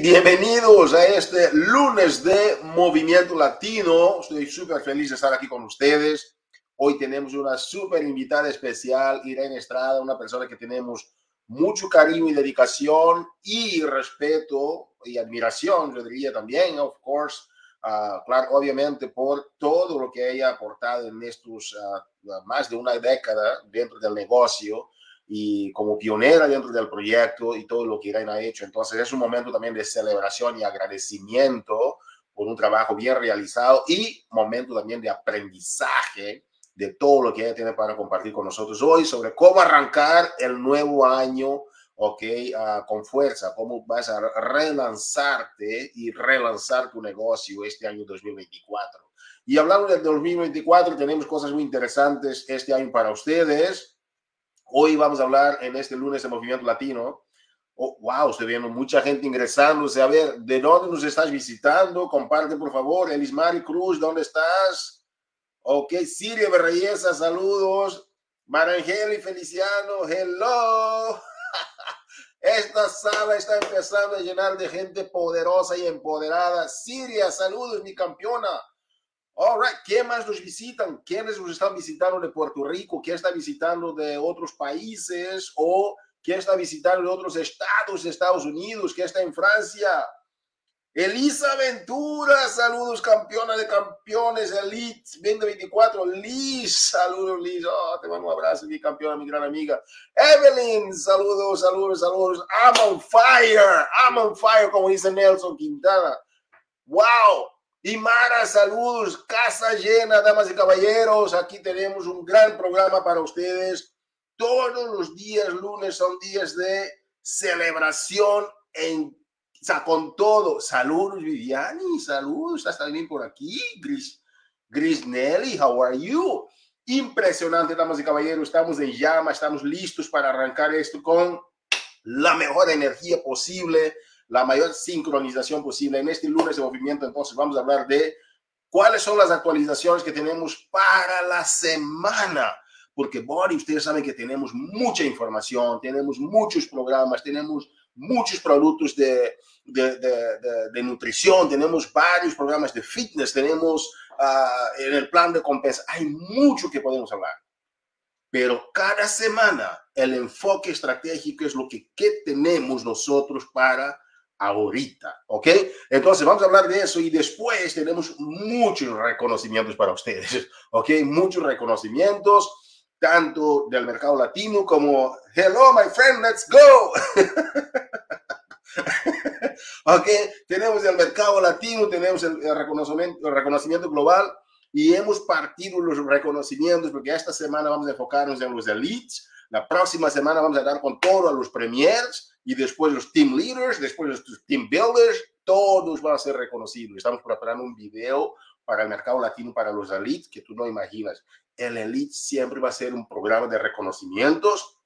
bienvenidos a este lunes de Movimiento Latino. Estoy súper feliz de estar aquí con ustedes. Hoy tenemos una súper invitada especial, Irene Estrada, una persona que tenemos mucho cariño y dedicación y respeto y admiración, yo diría también, of course, uh, claro, obviamente por todo lo que ella ha aportado en estos uh, más de una década dentro del negocio y como pionera dentro del proyecto y todo lo que Irene ha hecho. Entonces es un momento también de celebración y agradecimiento por un trabajo bien realizado y momento también de aprendizaje de todo lo que ella tiene para compartir con nosotros hoy sobre cómo arrancar el nuevo año, ok, uh, con fuerza, cómo vas a relanzarte y relanzar tu negocio este año 2024. Y hablando del 2024, tenemos cosas muy interesantes este año para ustedes. Hoy vamos a hablar en este lunes de Movimiento Latino. Oh, wow, estoy viendo mucha gente ingresando. A ver, ¿de dónde nos estás visitando? Comparte, por favor. Elismari Cruz, ¿dónde estás? Ok, Siria Berreyesa, saludos. Marangeli Feliciano, hello. Esta sala está empezando a llenar de gente poderosa y empoderada. Siria, saludos, mi campeona. All right, ¿quién más nos visitan? ¿Quiénes nos están visitando de Puerto Rico? ¿Quién está visitando de otros países? ¿O quién está visitando de otros estados de Estados Unidos? ¿Quién está en Francia? Elisa Ventura, saludos, campeona de campeones, Elite 2024. Liz, saludos, Liz. Oh, te mando un abrazo, mi campeona, mi gran amiga. Evelyn, saludos, saludos, saludos. I'm on fire, I'm on fire, como dice Nelson Quintana. Wow, y Mara, saludos, casa llena, damas y caballeros. Aquí tenemos un gran programa para ustedes. Todos los días lunes son días de celebración en, o sea, con todo. Saludos, Viviani, saludos, ¿estás también por aquí? Gris, Gris Nelly, how are you? Impresionante, damas y caballeros. Estamos en llama, estamos listos para arrancar esto con la mejor energía posible la mayor sincronización posible en este lunes de movimiento. Entonces vamos a hablar de cuáles son las actualizaciones que tenemos para la semana. Porque, Body, ustedes saben que tenemos mucha información, tenemos muchos programas, tenemos muchos productos de, de, de, de nutrición, tenemos varios programas de fitness, tenemos uh, en el plan de compensa, hay mucho que podemos hablar. Pero cada semana el enfoque estratégico es lo que, que tenemos nosotros para ahorita, ¿ok? Entonces vamos a hablar de eso y después tenemos muchos reconocimientos para ustedes, ¿ok? Muchos reconocimientos, tanto del mercado latino como, hello, my friend, let's go. ok, tenemos el mercado latino, tenemos el, reconocimiento, el reconocimiento global y hemos partido los reconocimientos porque esta semana vamos a enfocarnos en los elites, la próxima semana vamos a dar con todo a los premiers y después los team leaders, después los team builders, todos van a ser reconocidos. Estamos preparando un video para el mercado latino, para los elites, que tú no imaginas. El elite siempre va a ser un programa de reconocimientos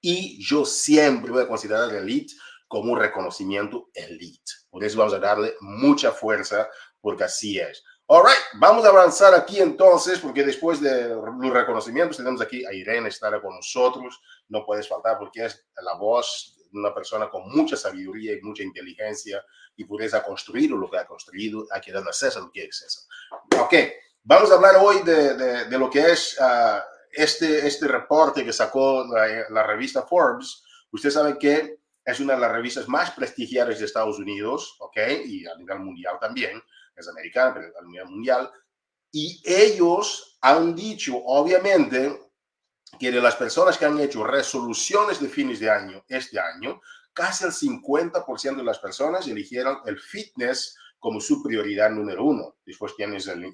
y yo siempre voy a considerar el elite como un reconocimiento elite. Por eso vamos a darle mucha fuerza, porque así es. All right, vamos a avanzar aquí entonces, porque después de los reconocimientos tenemos aquí a Irene estar con nosotros. No puedes faltar porque es la voz una persona con mucha sabiduría y mucha inteligencia y pureza ha construido lo que ha construido, hay que darle a César lo que es César. Ok, vamos a hablar hoy de, de, de lo que es uh, este, este reporte que sacó la, la, revista Forbes. Usted sabe que es una de las revistas más prestigiadas de Estados Unidos, ok, y a nivel mundial también, es americana, pero a nivel mundial. Y ellos han dicho, obviamente, que de las personas que han hecho resoluciones de fines de año este año, casi el 50% de las personas eligieron el fitness como su prioridad número uno. Después tienes el, eh,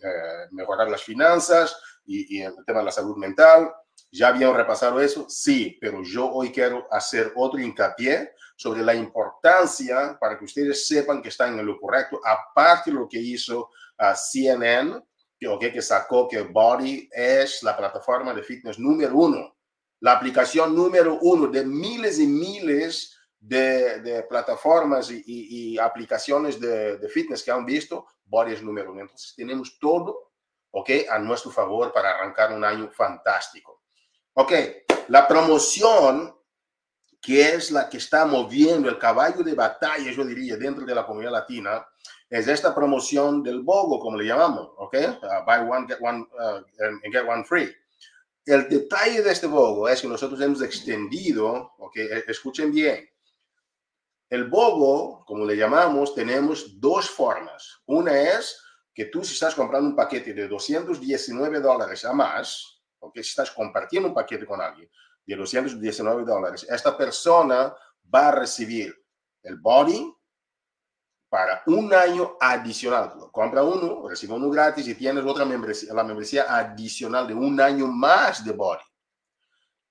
mejorar las finanzas y, y, el tema de la salud mental. ¿Ya habían repasado eso? Sí, pero yo hoy quiero hacer otro hincapié sobre la importancia para que ustedes sepan que están en lo correcto, aparte de lo que hizo uh, CNN, okay, que sacó que Body es la plataforma de fitness número uno, la aplicación número uno de miles y miles de, de plataformas y, y, y aplicaciones de, de, fitness que han visto, Body es número uno. Entonces tenemos todo ok, a nuestro favor para arrancar un año fantástico. Ok, la promoción que es la que está moviendo el caballo de batalla, yo diría, dentro de la comunidad latina, es esta promoción del BOGO, como le llamamos, ¿ok? Uh, buy one, get one, uh, and get one free. El detalle de este BOGO es que nosotros hemos extendido, ok, e, escuchen bien, el BOGO, como le llamamos, tenemos dos formas. Una es que tú si estás comprando un paquete de 219 dólares a más, o que si estás compartiendo un paquete con alguien de 219 dólares, esta persona va a recibir el body para un año adicional. Compra uno, recibe uno gratis y tienes otra membresía, la membresía adicional de un año más de body.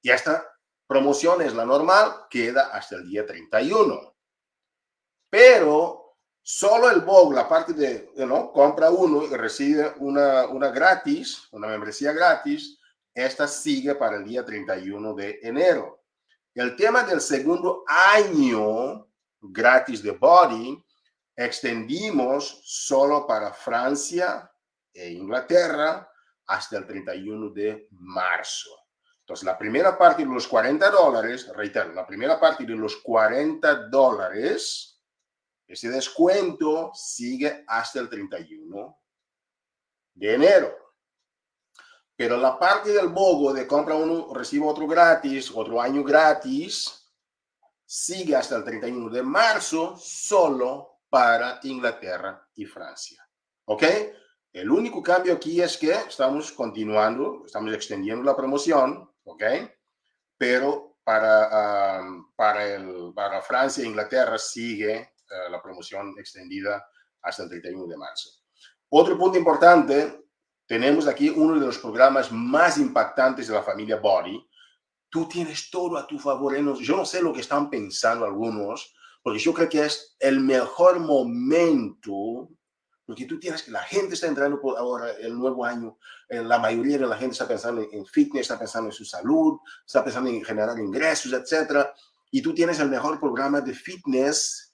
Y esta promoción es la normal, queda hasta el día 31. Pero solo el BOG, la parte de, ¿no? compra uno y recibe una, una gratis, una membresía gratis, esta sigue para el día 31 de enero. El tema del segundo año gratis de Body extendimos solo para Francia e Inglaterra hasta el 31 de marzo. Entonces, la primera parte de los 40 dólares, reitero, la primera parte de los 40 dólares, ese descuento sigue hasta el 31 de enero. Pero la parte del bogo de compra uno, recibe otro gratis, otro año gratis, sigue hasta el 31 de marzo solo para Inglaterra y Francia. ¿Ok? El único cambio aquí es que estamos continuando, estamos extendiendo la promoción, ¿ok? Pero para, para, el, para Francia e Inglaterra sigue eh, la promoción extendida hasta el 31 de marzo. Otro punto importante tenemos aquí uno de los programas más impactantes de la familia Body. Tú tienes todo a tu favor. Yo no sé lo que están pensando algunos, porque yo creo que es el mejor momento, porque tú tienes que la gente está entrando por ahora el nuevo año, eh, la mayoría de la gente está pensando en fitness, está pensando en su salud, está pensando en generar ingresos, etcétera. Y tú tienes el mejor programa de fitness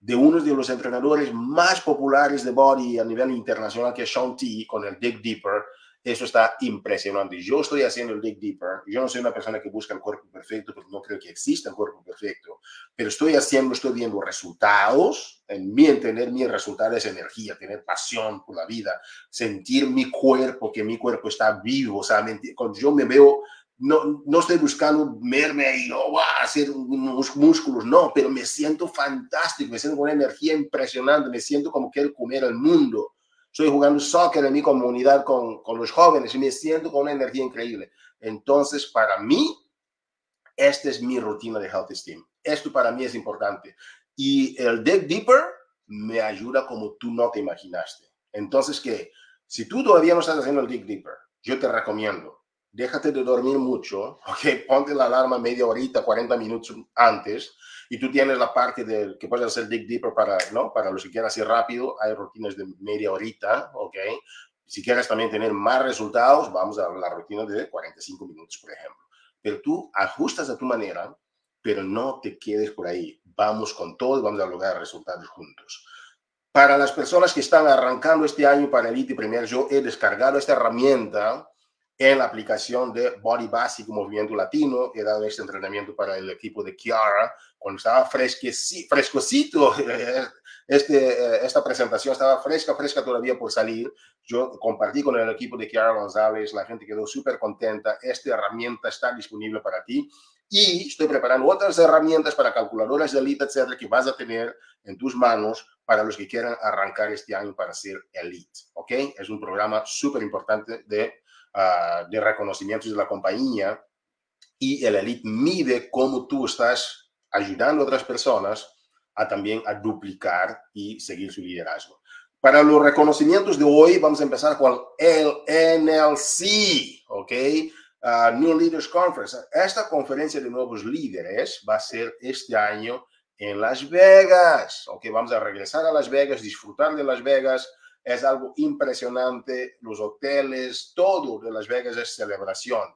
de uno de los entrenadores más populares de body a nivel internacional, que es Sean T, con el Dig Deeper. Eso está impresionante. Yo estoy haciendo el Dig Deeper. Yo no soy una persona que busca el cuerpo perfecto, porque no creo que exista el cuerpo perfecto, pero estoy haciendo, estoy viendo resultados. En mi entender, mi resultado es energía, tener pasión por la vida, sentir mi cuerpo, que mi cuerpo está vivo. O sea, cuando yo me veo no, no estoy buscando verme y oh, hacer unos músculos, no, pero me siento fantástico, me siento con una energía impresionante, me siento como quiero comer el mundo. Estoy jugando soccer en mi comunidad con, con los jóvenes y me siento con una energía increíble. Entonces, para mí, esta es mi rutina de Health Esteem. Esto para mí es importante. Y el Dig Deeper me ayuda como tú no te imaginaste. Entonces, que si tú todavía no estás haciendo el Dig Deeper, yo te recomiendo déjate de dormir mucho, ok, ponte la alarma media horita, 40 minutos antes, y tú tienes la parte de que puedes hacer dig deeper para, ¿no? Para los que quieran hacer rápido, hay rutinas de media horita, ok. Si quieres también tener más resultados, vamos a la rutina de 45 minutos, por ejemplo. Pero tú ajustas a tu manera, pero no te quedes por ahí. Vamos con todo y vamos a lograr resultados juntos. Para las personas que están arrancando este año para Elite Premier, yo he descargado esta herramienta en la aplicación de Body Basic Movimiento Latino. He dado este entrenamiento para el equipo de Kiara cuando estaba frescosito. Este, eh, esta presentación estaba fresca, fresca todavía por salir. Yo compartí con el equipo de Kiara González, la gente quedó súper contenta. Esta herramienta está disponible para ti. Y estoy preparando otras herramientas para calculadoras de Elite, etcétera, que vas a tener en tus manos para los que quieran arrancar este año para ser Elite. ¿Ok? Es un programa súper importante de Ah, de reconocimientos de la compañía y el Elite mide cómo tú estás ayudando a otras personas a también a duplicar y seguir su liderazgo. Para los reconocimientos de hoy vamos a empezar con el NLC, ¿ok? Ah, New Leaders Conference. Esta conferencia de nuevos líderes va a ser este año en Las Vegas, ¿ok? Vamos a regresar a Las Vegas, disfrutar de Las Vegas, es algo impresionante, los hoteles, todo de Las Vegas es celebración.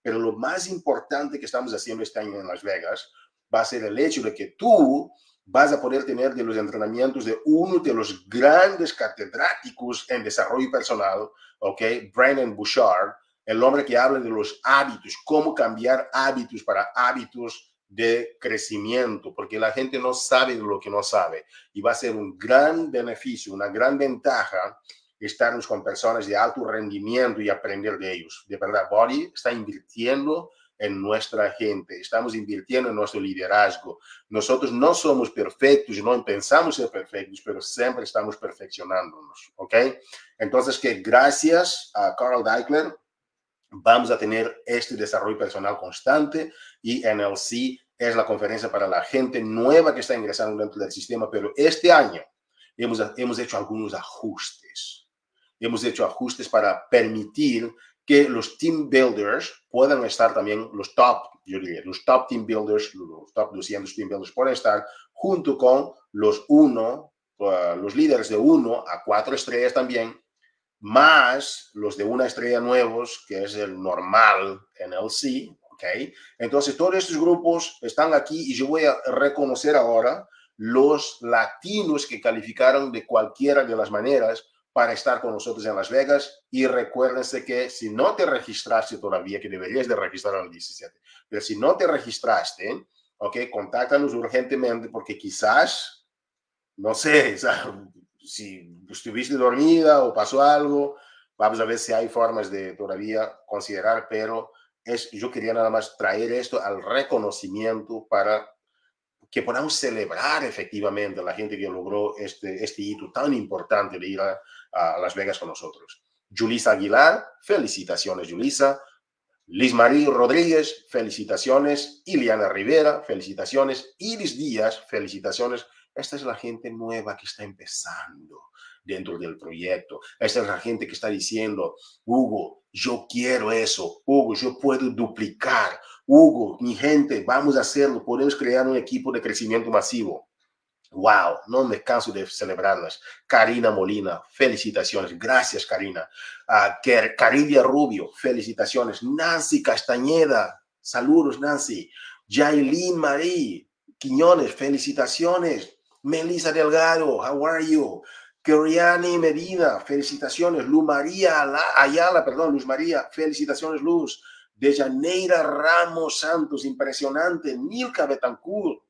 Pero lo más importante que estamos haciendo este año en Las Vegas va a ser el hecho de que tú vas a poder tener de los entrenamientos de uno de los grandes catedráticos en desarrollo personal, ¿ok? Brandon Bouchard, el hombre que habla de los hábitos, cómo cambiar hábitos para hábitos de crecimiento, porque la gente no sabe lo que no sabe y va a ser un gran beneficio, una gran ventaja estarnos con personas de alto rendimiento y aprender de ellos. De verdad, Body está invirtiendo en nuestra gente, estamos invirtiendo en nuestro liderazgo. Nosotros no somos perfectos no pensamos ser perfectos, pero siempre estamos perfeccionándonos, ¿ok? Entonces, que gracias a Carl Deichler vamos a tener este desarrollo personal constante y NLC es la conferencia para la gente nueva que está ingresando dentro del sistema, pero este año hemos, hemos hecho algunos ajustes. Hemos hecho ajustes para permitir que los team builders puedan estar también, los top, yo diría, los top team builders, los top 200 team builders pueden estar junto con los uno, uh, los líderes de uno a cuatro estrellas también, más los de una estrella nuevos, que es el normal en el C, Entonces, todos estos grupos están aquí y yo voy a reconocer ahora los latinos que calificaron de cualquiera de las maneras para estar con nosotros en Las Vegas. Y recuérdense que si no te registraste todavía, que deberías de registrar al 17, pero si no te registraste, ok, contáctanos urgentemente porque quizás, no sé, si estuviste dormida o pasó algo, vamos a ver si hay formas de todavía considerar, pero es, yo quería nada más traer esto al reconocimiento para que podamos celebrar efectivamente la gente que logró este, este hito tan importante de ir a, a Las Vegas con nosotros. Julisa Aguilar, felicitaciones, Julisa. Liz Marie Rodríguez, felicitaciones. Iliana Rivera, felicitaciones. Iris Díaz, felicitaciones. Esta es la gente nueva que está empezando dentro del proyecto. Esta es la gente que está diciendo, Hugo, yo quiero eso. Hugo, yo puedo duplicar. Hugo, mi gente, vamos a hacerlo. Podemos crear un equipo de crecimiento masivo. Wow, no me canso de celebrarlas. Karina Molina, felicitaciones. Gracias, Karina. Uh, Caridia Rubio, felicitaciones. Nancy Castañeda, saludos, Nancy. Jailin Marie Quiñones, felicitaciones. Melissa Delgado, how are you? Keriani Medina, felicitaciones. Luz María Ayala, perdón, Luz María, felicitaciones, Luz. De Janeira Ramos Santos, impresionante. Milka Betancourt,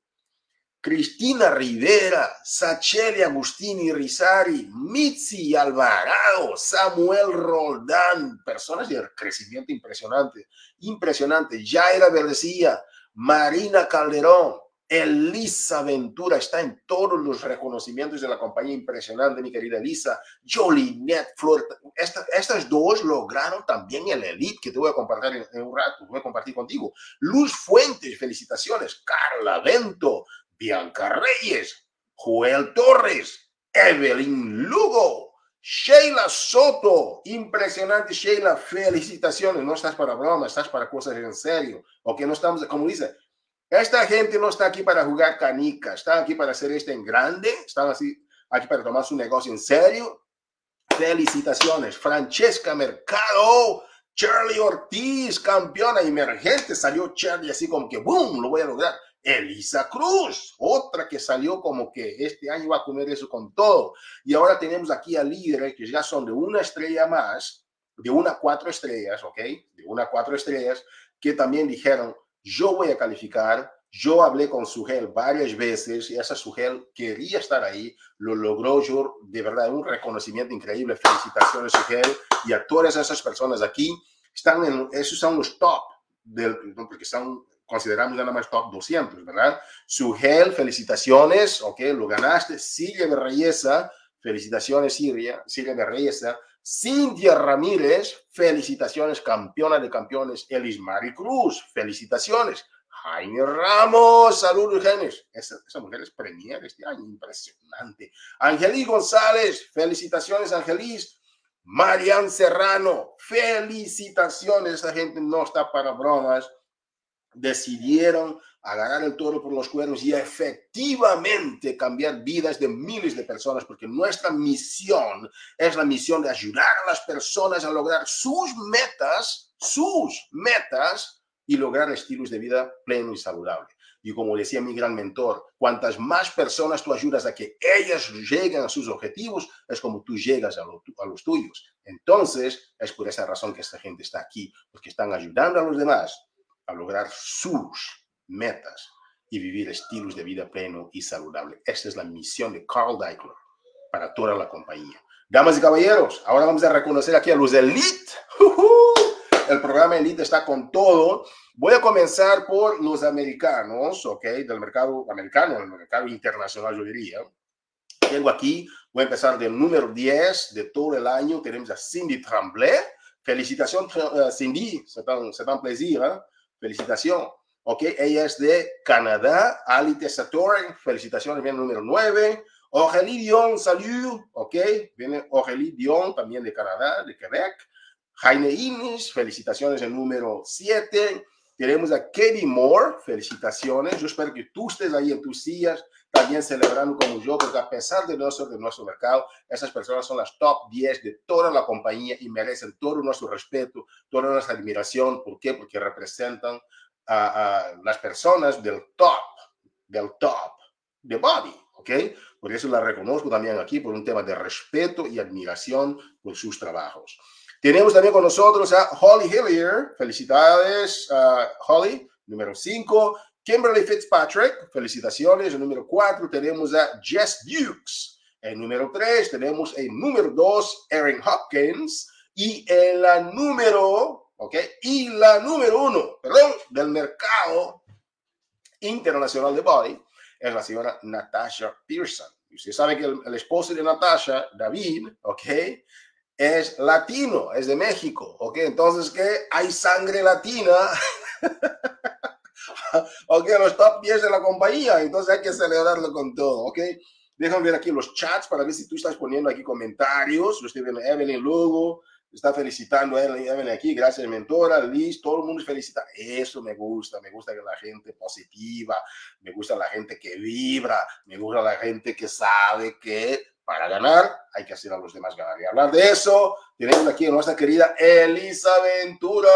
Cristina Rivera, Sacheli Agustini Rizari, Mitzi Alvarado, Samuel Roldán, personas de crecimiento impresionante, impresionante. Jaira Verdecía, Marina Calderón, Elisa Ventura está en todos los reconocimientos de la compañía impresionante, mi querida Elisa. Jolinet Flor, estas dos lograron también el Elite que te voy a compartir en, un rato, voy a compartir contigo. Luz Fuentes, felicitaciones. Carla Vento, Bianca Reyes, Joel Torres, Evelyn Lugo, Sheila Soto, impresionante Sheila, felicitaciones, no estás para broma, estás para cosas en serio, o que no estamos, como dice, esta gente no está aquí para jugar canica, está aquí para hacer esto en grande, están así, aquí para tomar su negocio en serio. Felicitaciones, Francesca Mercado, Charlie Ortiz, campeona emergente, salió Charlie así como que, ¡boom!, lo voy a lograr. Elisa Cruz, otra que salió como que este año va a comer eso con todo. Y ahora tenemos aquí a líderes que ya son de una estrella más, de una cuatro estrellas, ¿ok? De una cuatro estrellas, que también dijeron, yo voy a calificar. Yo hablé con Sugel varias veces y esa Sugel quería estar ahí, lo logró yo, de verdad, un reconocimiento increíble. Felicitaciones, Sugel, y a todas esas personas aquí. Están en, esos son los top, del, porque están consideramos nada más top 200, ¿verdad? Sugel, felicitaciones, ok, lo ganaste. Silvia de Reyesa, felicitaciones, Silvia, Silvia de Reyesa. Cintia Ramírez, felicitaciones, campeona de campeones. Elis Mari Cruz, felicitaciones. Jaime Ramos, saludos, Genes. Esa, mujer es premier este año, impresionante. Angelis González, felicitaciones, Angelis. Marian Serrano, felicitaciones. Esa gente no está para bromas decidieron agarrar el toro por los cuernos y efectivamente cambiar vidas de miles de personas, porque nuestra misión es la misión de ayudar a las personas a lograr sus metas, sus metas y lograr estilos de vida pleno y saludable. Y como decía mi gran mentor, cuantas más personas tú ayudas a que ellas lleguen a sus objetivos, es como tú llegas a, a los tuyos. Entonces, es por esa razón que esta gente está aquí, porque están ayudando a los demás a lograr sus metas y vivir estilos de vida pleno y saludable. Esta es la misión de Carl Deichler para toda la compañía. Damas y caballeros, ahora vamos a reconocer aquí a los Elite. El programa Elite está con todo. Voy a comenzar por los americanos, ¿ok? Del mercado americano, del mercado internacional, yo diría. Tengo aquí, voy a empezar del número 10 de todo el año. Tenemos a Cindy Tremblay. Felicitaciones, uh, Cindy. C'est un, un plaisir. ¿eh? Felicitación. Ok, ella es de Canadá. Ali Tessatore, felicitaciones, bien número 9. Aurélie Dion, salut. Ok, viene Aurélie Dion, también de Canadá, de Quebec. Jaime Innes, felicitaciones, el número 7. Tenemos a Katie Moore, felicitaciones. Yo espero que tú estés ahí en tus sillas también celebrando como yo, porque a pesar de nuestro, de nuestro mercado, esas personas son las top 10 de toda la compañía y merecen todo nuestro respeto, toda nuestra admiración. ¿Por qué? Porque representan a, a las personas del top, del top de Bobby, ¿ok? Por eso la reconozco también aquí por un tema de respeto y admiración por sus trabajos. Tenemos también con nosotros a Holly Hillier. Felicidades, uh, Holly. Número 5, Kimberly Fitzpatrick, felicitaciones. El número 4 tenemos a Jess Dukes. El número 3 tenemos el número 2, Erin Hopkins. Y en la número, ok, y la número 1, perdón, del mercado internacional de body es la señora Natasha Pearson. Usted sabe que el, el esposo de Natasha, David, ok, es latino, es de México, ok. Entonces, ¿qué? Hay sangre latina. ok, los top 10 de la compañía, entonces hay que celebrarlo con todo, ok. Déjame ver aquí los chats para ver si tú estás poniendo aquí comentarios. Lo estoy viendo Evelyn Lugo, está felicitando a Evelyn aquí, gracias mentora, Liz, todo el mundo felicita. Eso me gusta, me gusta que la gente positiva, me gusta la gente que vibra, me gusta la gente que sabe que para ganar hay que hacer a los demás ganar. Y hablar de eso, tenemos aquí a nuestra querida Elisa Ventura.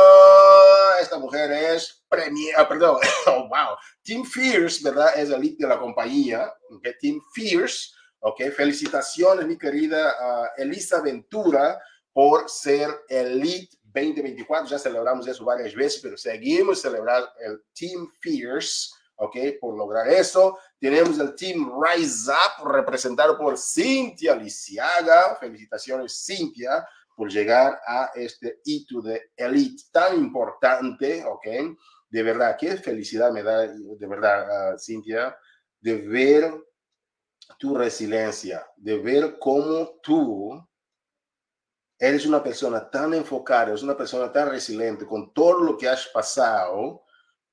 Esta mujer es premier, ah, perdón, oh, wow, Team Fierce, ¿verdad? Es el lead de la compañía, okay? Team Fierce, ok, felicitaciones mi querida uh, Elisa Ventura por ser el lead 2024, ya celebramos eso varias veces, pero seguimos celebrando el Team Fierce, ¿ok? Por lograr eso. Tenemos el Team Rise Up, representado por Cintia Lisiaga. Felicitaciones, Cintia, por llegar a este hito de elite tan importante, ¿ok? De verdad, qué felicidad me da, de verdad, uh, Cintia, de ver tu resiliencia, de ver cómo tú eres una persona tan enfocada, eres una persona tan resiliente con todo lo que has pasado,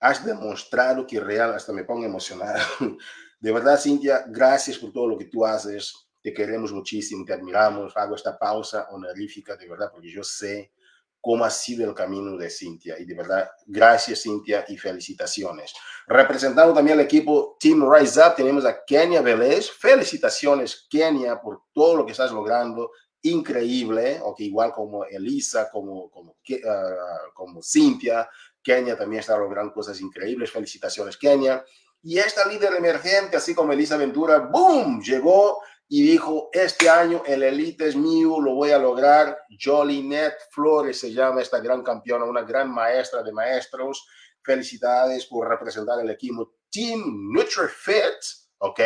has demostrado que real, hasta me pongo emocionado. De verdad, Cintia, gracias por todo lo que tú haces. Te queremos muchísimo, te admiramos. Hago esta pausa honorífica, de verdad, porque yo sé cómo ha sido el camino de Cintia. Y de verdad, gracias, Cintia, y felicitaciones. Representando también al equipo Team Rise Up, tenemos a Kenia Vélez. Felicitaciones, Kenia, por todo lo que estás logrando increíble, o que igual como Elisa, como, como, uh, como Cintia, Kenia también está logrando cosas increíbles. Felicitaciones, Kenia. Y esta líder emergente, así como Elisa Ventura, ¡boom! Llegó y dijo, este año el Elite es mío, lo voy a lograr. Jolinet Flores se llama esta gran campeona, una gran maestra de maestros. Felicidades por representar el equipo Team NutriFit ¿ok?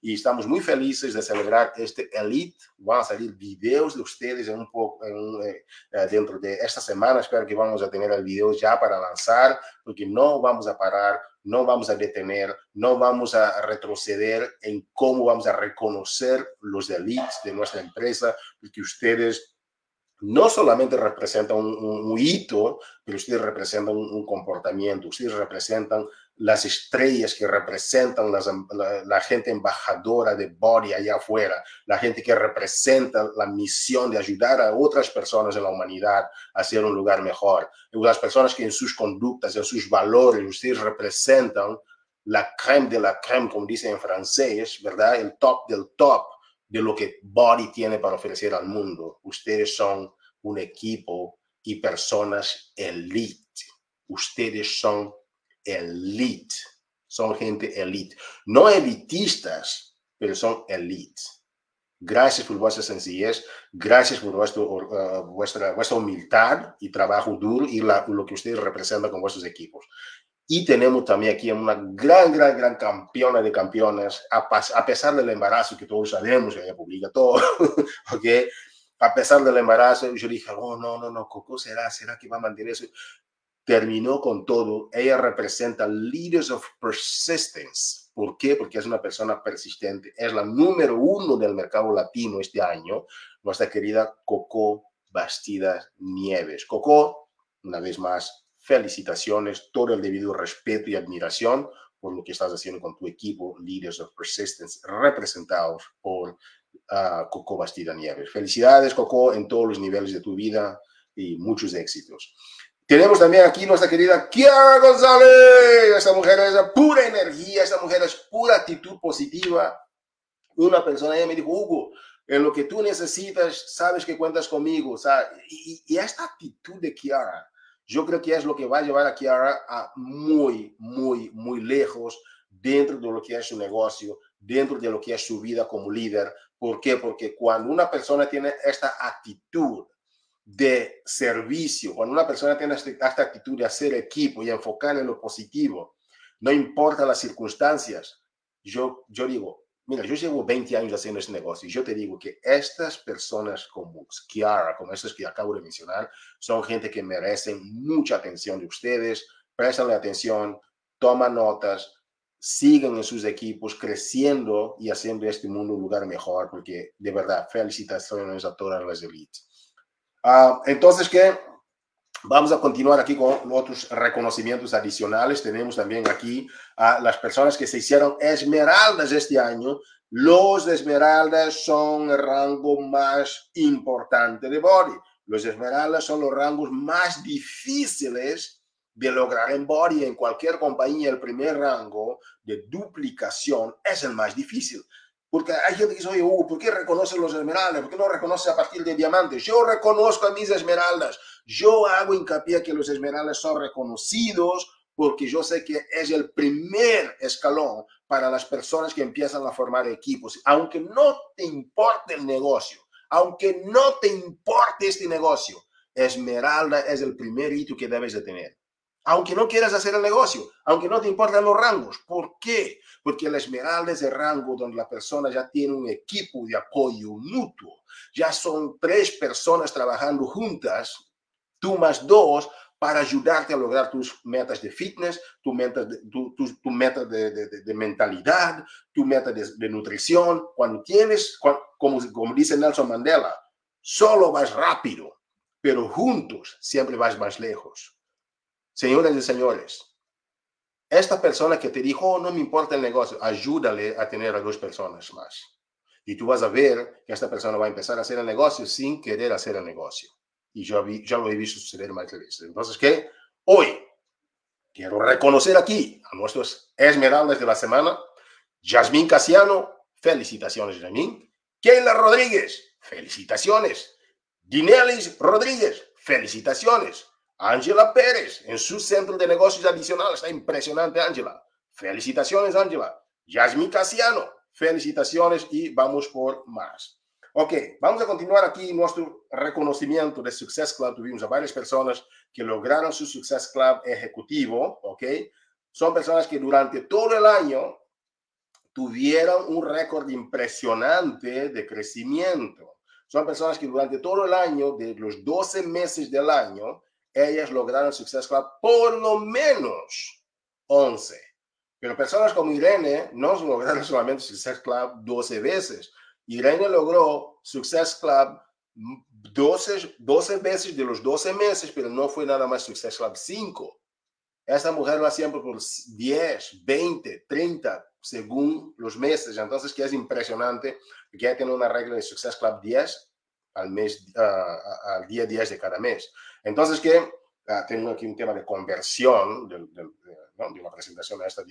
Y estamos muy felices de celebrar este Elite. Van a salir videos de en un, eh, dentro de esta semana. Espero que vamos a tener el video ya para lanzar, porque no vamos a parar, no vamos a detener, no vamos a retroceder en cómo vamos a reconocer los elites de nuestra empresa, porque ustedes no solamente representan un, un, un hito, pero ustedes representan un, un, comportamiento, ustedes representan las estrellas que representan las, la, gente embajadora de Body allá afuera, la gente que representa la misión de ayudar a otras personas en la humanidad a hacer un lugar mejor, las personas que en sus conductas, en sus valores, ustedes representan la creme de la creme, como dice en francés, ¿verdad? El top del top de lo que Body tiene para ofrecer al mundo. Ustedes son un equipo y personas elite. Ustedes son elite. Son gente elite. No elitistas, pero son elite. Gracias por vuestra sencillez, gracias por vuestro, uh, vuestra, vuestra humildad y trabajo duro y la, lo que ustedes representan con vuestros equipos. Y tenemos también aquí una gran, gran, gran campeona de campeones, a, pesar del embarazo que todos sabemos, ella publica todo, ¿ok? A pesar del embarazo, yo dije, oh, no, no, no, Coco, ¿será, será que va a mantener eso? Terminó con todo. Ella representa Leaders of Persistence. ¿Por qué? Porque es una persona persistente. Es la número uno del mercado latino este año, nuestra querida Coco Bastidas Nieves. Coco, una vez más, felicitaciones, todo el debido respeto y admiración por lo que estás haciendo con tu equipo Leaders of Persistence, representados por uh, Coco Bastida Nieves. Felicidades, Coco, en todos los niveles de tu vida y muchos éxitos. Tenemos también aquí nuestra querida Kiara González. Esta mujer es pura energía, esta mujer es pura actitud positiva. Una persona, ella me dijo, Hugo, en lo que tú necesitas, sabes que cuentas conmigo. O sea, y, y esta actitud de Kiara, yo creo que es lo que va a llevar a Kiara a muy, muy, muy lejos dentro de lo que es su negocio, dentro de lo que es su vida como líder. ¿Por qué? Porque cuando una persona tiene esta actitud de servicio, cuando una persona tiene esta actitud de hacer equipo y enfocar en lo positivo, no importa las circunstancias, yo, yo digo, Mira, yo llevo 20 años haciendo este negocio y yo te digo que estas personas como Kiara, como estas que acabo de mencionar, son gente que merecen mucha atención de ustedes. Préstale atención, toman notas, siguen en sus equipos creciendo y haciendo este mundo un lugar mejor, porque de verdad, felicitaciones a todas las elites. Uh, entonces, ¿qué? Vamos a continuar aquí con otros reconocimientos adicionales. Tenemos también aquí a las personas que se hicieron esmeraldas este año. Los esmeraldas son el rango más importante de body. Los esmeraldas son los rangos más difíciles de lograr en body. En cualquier compañía, el primer rango de duplicación es el más difícil. Porque hay gente que dice, oye, ¿por qué reconoce los esmeraldas? ¿Por qué no reconoce a partir de diamantes? Yo reconozco a mis esmeraldas. Yo hago hincapié que los esmeraldas son reconocidos porque yo sé que es el primer escalón para las personas que empiezan a formar equipos. Aunque no te importe el negocio, aunque no te importe este negocio, esmeralda es el primer hito que debes de tener aunque no quieras hacer el negocio, aunque no te importan los rangos. ¿Por qué? Porque la esmeralda es el rango donde la persona ya tiene un equipo de apoyo mutuo. Ya son tres personas trabajando juntas, tú más dos, para ayudarte a lograr tus metas de fitness, tu meta de, tu, tu, de, mentalidad, tu meta de, nutrición. Cuando tienes, como, como dice Nelson Mandela, solo vas rápido, pero juntos siempre vas más lejos. Señoras y señores, esta persona que te dijo, oh, no me importa el negocio, ayúdale a tener a dos personas más. Y tú vas a ver que esta persona va a empezar a hacer el negocio sin querer hacer el negocio. Y yo ya lo he visto suceder más veces. Entonces, ¿qué? Hoy quiero reconocer aquí a nuestros esmeraldas de la semana. Yasmín Casiano, felicitaciones, Yasmín. Keila Rodríguez, felicitaciones. Dinelis Rodríguez, felicitaciones. Ángela Pérez en su centro de negocios adicional. Está impresionante, Ángela. Felicitaciones, Ángela. Yasmin Casiano, felicitaciones y vamos por más. Ok, vamos a continuar aquí nuestro reconocimiento de Success Club. Tuvimos a varias personas que lograron su Success Club ejecutivo, ok. Son personas que durante todo el año tuvieron un récord impresionante de crecimiento. Son personas que durante todo el año, de los 12 meses del año, ellas lograron Success Club por lo menos 11. Pero personas como Irene no lograron solamente Success Club 12 veces. Irene logró Success Club 12, 12 veces de los 12 meses, pero no fue nada más Success Club 5. Esta mujer lo hacía por 10, 20, 30, según los meses. Entonces, que es impresionante, que ya tiene una regla de Success Club 10 al mes, uh, al día 10 de cada mes. Entonces, que uh, tengo aquí un tema de conversión de, de, de, ¿no? de una presentación a esta, uh,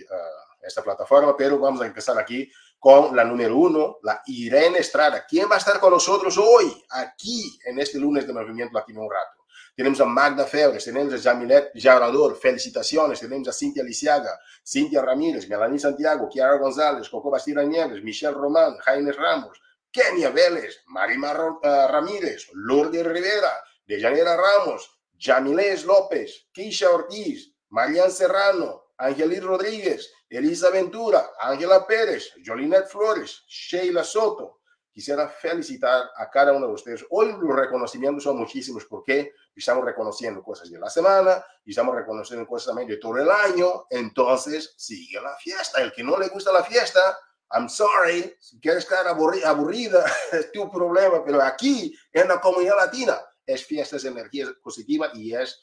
esta, plataforma, pero vamos a empezar aquí con la número uno, la Irene Estrada. ¿Quién va a estar con nosotros hoy, aquí, en este lunes de Movimiento Latino un rato? Tenemos a Magda Febres, tenemos a Jamilet Jaurador, felicitaciones, tenemos a Cintia Lisiaga, Cintia Ramírez, Melanie Santiago, Kiara González, Coco Bastira Nieves, Michelle Román, Jaime Ramos, Kenia Vélez, Marimar uh, Ramírez, Lourdes Rivera, Dejanira Ramos, Jamilés López, Kisha Ortiz, Marian Serrano, Angelis Rodríguez, Elisa Ventura, Ángela Pérez, Jolinet Flores, Sheila Soto. Quisiera felicitar a cada uno de ustedes. Hoy los reconocimientos son muchísimos porque estamos reconociendo cosas de la semana y estamos reconociendo cosas también de todo el año. Entonces, sigue la fiesta. El que no le gusta la fiesta, I'm sorry, si quieres estar aburrida, es tu problema, pero aquí en la comunidad latina es fiesta, es energía positiva y es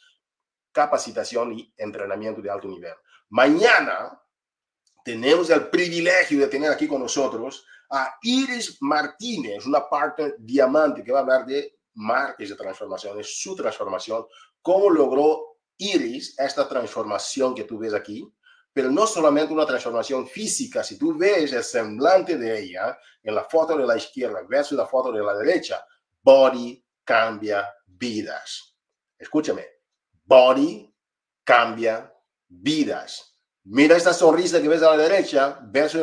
capacitación y entrenamiento de alto nivel. Mañana tenemos el privilegio de tener aquí con nosotros a Iris Martínez, una partner diamante que va a hablar de marcas de transformación, de su transformación, cómo logró Iris esta transformación que tú ves aquí, pero no solamente una transformación física, si tú ves el semblante de ella en la foto de la izquierda versus la foto de la derecha, body cambia vidas. Escúchame, body cambia vidas. Mira esta sonrisa que ves a la derecha, ves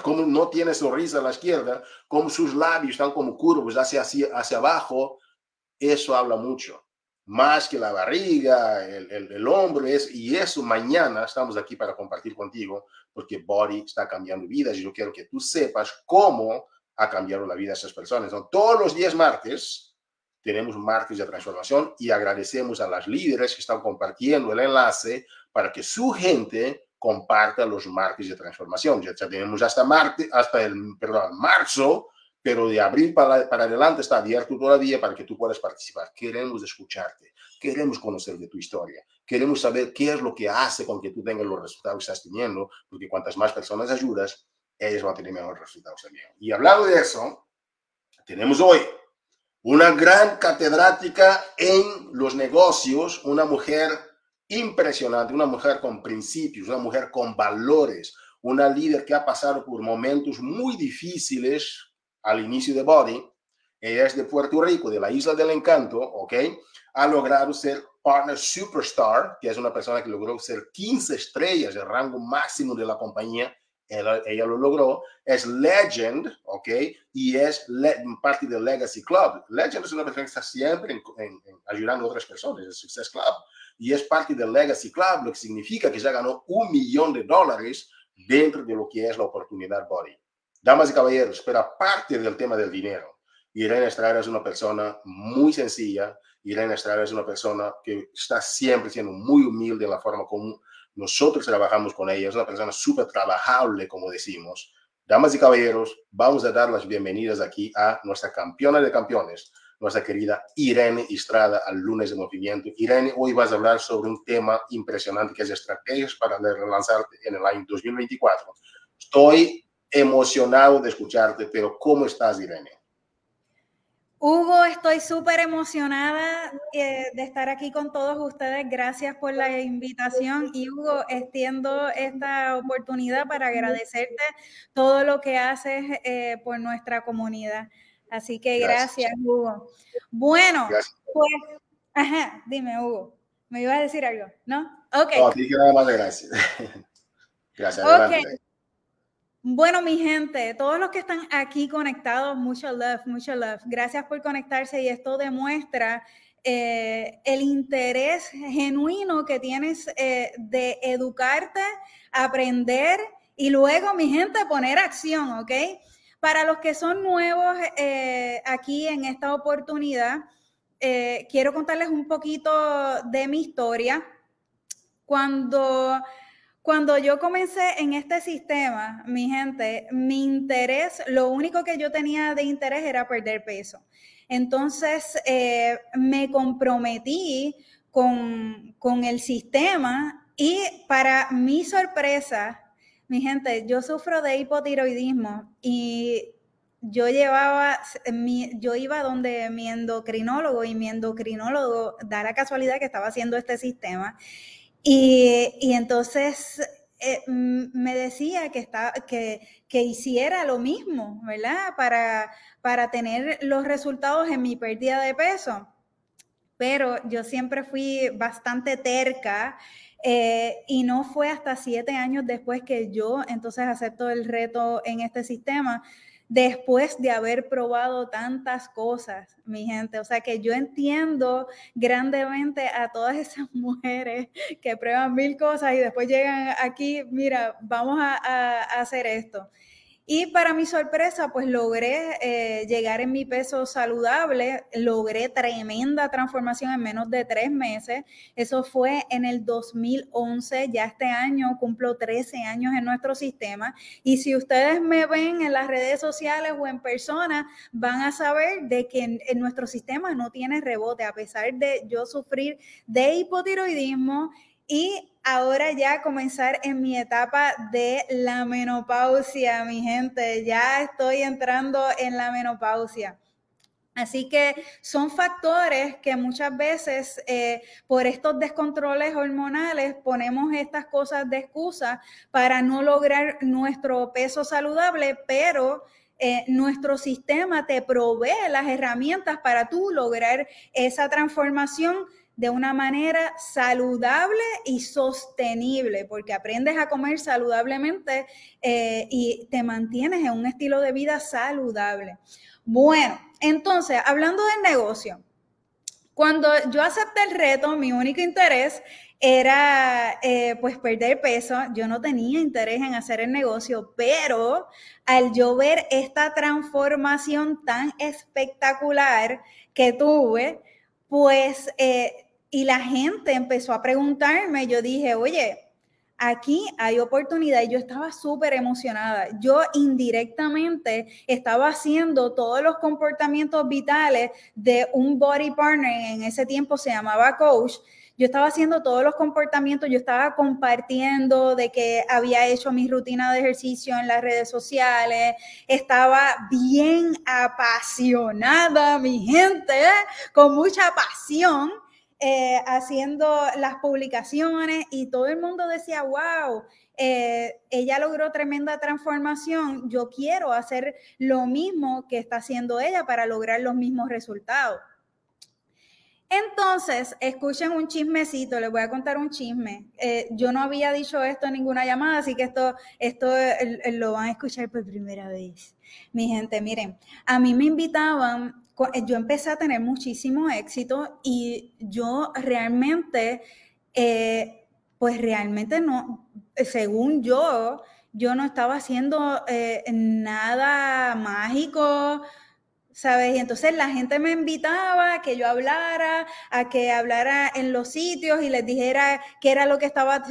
como no tiene sonrisa a la izquierda, como sus labios están como curvos hacia, hacia, hacia abajo. Eso habla mucho. Más que la barriga, el, el, el, hombro, es, y eso mañana estamos aquí para compartir contigo, porque Body está cambiando vidas y yo quiero que tú sepas cómo ha cambiado la vida de esas personas. Todos los días martes tenemos martes de transformación y agradecemos a las líderes que están compartiendo el enlace para que su gente comparta los martes de transformación. Ya, tenemos hasta, martes, hasta el perdón, marzo, pero de abril para, para adelante está abierto todavía para que tú puedas participar. Queremos escucharte, queremos conocer de tu historia, queremos saber qué es lo que hace con que tú tengas los resultados que estás teniendo, porque cuantas más personas ayudas, ellos van a tener mejores resultados también. Y hablando de eso, tenemos hoy una gran catedrática en los negocios, una mujer impresionante, una mujer con principios, una mujer con valores, una líder que ha pasado por momentos muy difíciles al inicio de Body. Ella es de Puerto Rico, de la Isla del Encanto, ¿ok? Ha logrado ser Partner Superstar, que es una persona que logró ser 15 estrellas, el rango máximo de la compañía. Ella, ella lo logró. Es Legend, ¿ok? Y es parte del Legacy Club. Legend es una persona que está siempre ayudando a otras personas, el Success Club y es parte del Legacy Club, lo que significa que ya ganó un millón de dólares dentro de lo que es la oportunidad Body. Damas y caballeros, pero aparte del tema del dinero, Irene Estrada es una persona muy sencilla, Irene Estrada es una persona que está siempre siendo muy humilde en la forma como nosotros trabajamos con ella, es una persona súper trabajable, como decimos. Damas y caballeros, vamos a dar las bienvenidas aquí a nuestra campeona de campeones, nuestra querida Irene Estrada al lunes de movimiento. Irene, hoy vas a hablar sobre un tema impresionante que es estrategias para relanzarte en el año 2024. Estoy emocionado de escucharte, pero ¿cómo estás, Irene? Hugo, estoy súper emocionada eh, de estar aquí con todos ustedes. Gracias por la invitación. Y Hugo, extiendo esta oportunidad para agradecerte todo lo que haces eh, por nuestra comunidad. Así que gracias, Hugo. Bueno, pues, ajá, dime, Hugo. ¿Me ibas a decir algo? ¿No? Ok. No, a ti que nada más gracias. gracias. Okay. Bueno, mi gente, todos los que están aquí conectados, mucho love, mucho love. Gracias por conectarse y esto demuestra eh, el interés genuino que tienes eh, de educarte, aprender y luego, mi gente, poner acción, ¿ok? Para los que son nuevos eh, aquí en esta oportunidad, quiero contarles un poquito de mi historia. Cuando, cuando yo comencé en este sistema, mi gente, mi interés, lo único que yo tenía de interés era perder peso. Entonces, eh, me comprometí con, con el sistema y para mi sorpresa, mi gente, yo sufro de hipotiroidismo y yo llevaba, mi, yo iba donde mi endocrinólogo y mi endocrinólogo da la casualidad que estaba haciendo este sistema y, entonces eh, me decía que, está, que, que, hiciera lo mismo, ¿verdad? Para, para tener los resultados en mi pérdida de peso. Pero yo siempre fui bastante terca eh, y no fue hasta siete años después que yo entonces acepto el reto en este sistema. Después de haber probado tantas cosas, mi gente. O sea que yo entiendo grandemente a todas esas mujeres que prueban mil cosas y después llegan aquí, mira, vamos a, hacer esto. Y para mi sorpresa, pues logré eh, llegar en mi peso saludable, logré tremenda transformación en menos de tres meses. Eso fue en el 2011, ya este año cumplo 13 años en nuestro sistema. Y si ustedes me ven en las redes sociales o en persona, van a saber de que en, en nuestro sistema no tiene rebote, a pesar de yo sufrir de hipotiroidismo y ahora ya comenzar en mi etapa de la menopausia, mi gente. Ya estoy entrando en la menopausia. Así que son factores que muchas veces eh, por estos descontroles hormonales ponemos estas cosas de excusa para no lograr nuestro peso saludable, pero eh, nuestro sistema te provee las herramientas para tú lograr esa transformación de una manera saludable y sostenible, porque aprendes a comer saludablemente eh, y te mantienes en un estilo de vida saludable. Bueno, entonces, hablando del negocio, cuando yo acepté el reto, mi único interés era eh, pues perder peso. Yo no tenía interés en hacer el negocio, pero al yo ver esta transformación tan espectacular que tuve, pues eh, y la gente empezó a preguntarme, yo dije, oye, aquí hay oportunidad y yo estaba súper emocionada. Yo indirectamente estaba haciendo todos los comportamientos vitales de un body partner, en ese tiempo se llamaba coach. Yo estaba haciendo todos los comportamientos, yo estaba compartiendo de que había hecho mi rutina de ejercicio en las redes sociales, estaba bien apasionada, mi gente, con mucha pasión eh, haciendo las publicaciones y todo el mundo decía, wow, eh, ella logró tremenda transformación, yo quiero hacer lo mismo que está haciendo ella para lograr los mismos resultados. Entonces, escuchen un chismecito, les voy a contar un chisme. Eh, yo no había dicho esto en ninguna llamada, así que esto, esto lo van a escuchar por primera vez. Mi gente, miren, a mí me invitaban yo empecé a tener muchísimo éxito y yo realmente, eh, pues realmente no, según yo, yo no estaba haciendo eh, nada mágico, ¿sabes? Y entonces la gente me invitaba a que yo hablara, a que hablara en los sitios y les dijera qué era lo que estaba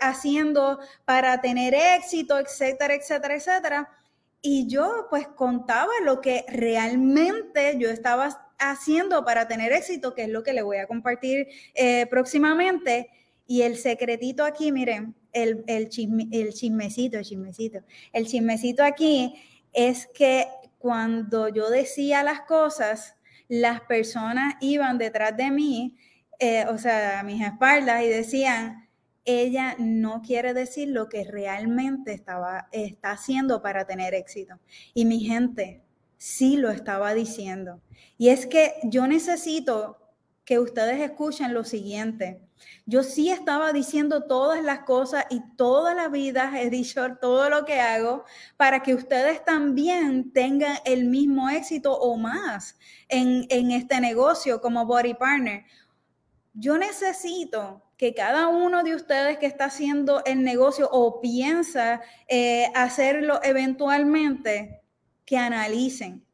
haciendo para tener éxito, etcétera, etcétera, etcétera. Y yo pues contaba lo que realmente yo estaba haciendo para tener éxito, que es lo que le voy a compartir eh, próximamente. Y el secretito aquí, miren, el, el, el chismecito, el chismecito. El chismecito aquí es que cuando yo decía las cosas, las personas iban detrás de mí, eh, o sea, a mis espaldas, y decían, ella no quiere decir lo que realmente estaba, está haciendo para tener éxito. Y mi gente sí lo estaba diciendo. Y es que yo necesito que ustedes escuchen lo siguiente. Yo sí estaba diciendo todas las cosas y toda la vida he dicho todo lo que hago para que ustedes también tengan el mismo éxito o más en, en este negocio como body partner. Yo necesito que cada uno de ustedes que está haciendo el negocio o piensa eh, hacerlo eventualmente, que analicen,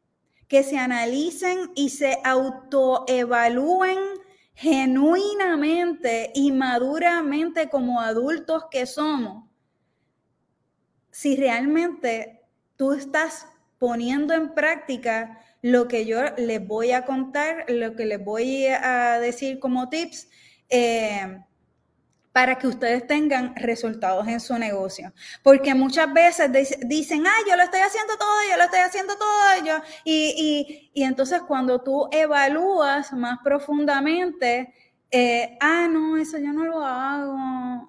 que se analicen y se autoevalúen genuinamente y maduramente como adultos que somos. Si realmente tú estás poniendo en práctica lo que yo les voy a contar, lo que les voy a decir como tips, eh, para que ustedes tengan resultados en su negocio. Porque muchas veces dicen, ah, yo lo estoy haciendo todo, yo lo estoy haciendo todo, yo, y, y, entonces cuando tú evalúas más profundamente, eh, ah, no, eso yo no lo hago,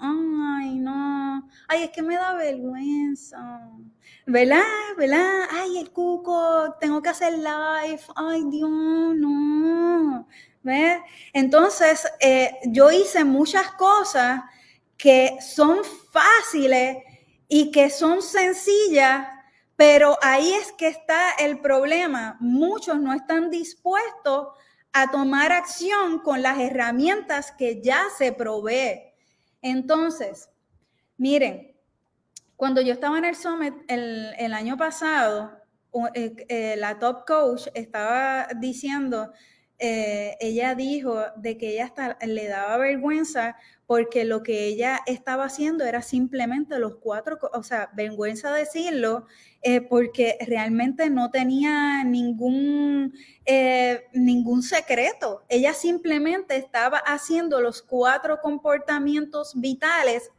ay, no, ay, es que me da vergüenza, ¿verdad? ¿verdad? Ay, el cuco, tengo que hacer live, ay, Dios, no, Entonces, eh, yo hice muchas cosas que son fáciles y que son sencillas, Pero ahí es que está el problema. Muchos no están dispuestos a tomar acción con las herramientas que ya se provee. Entonces, miren, cuando yo estaba en el Summit el, año pasado, eh, eh, la top coach estaba diciendo, eh, ella dijo de que ella hasta le daba vergüenza porque lo que ella estaba haciendo era simplemente los cuatro, o sea, vergüenza decirlo, porque realmente no tenía ningún, ningún secreto. Ella simplemente estaba haciendo los cuatro comportamientos vitales,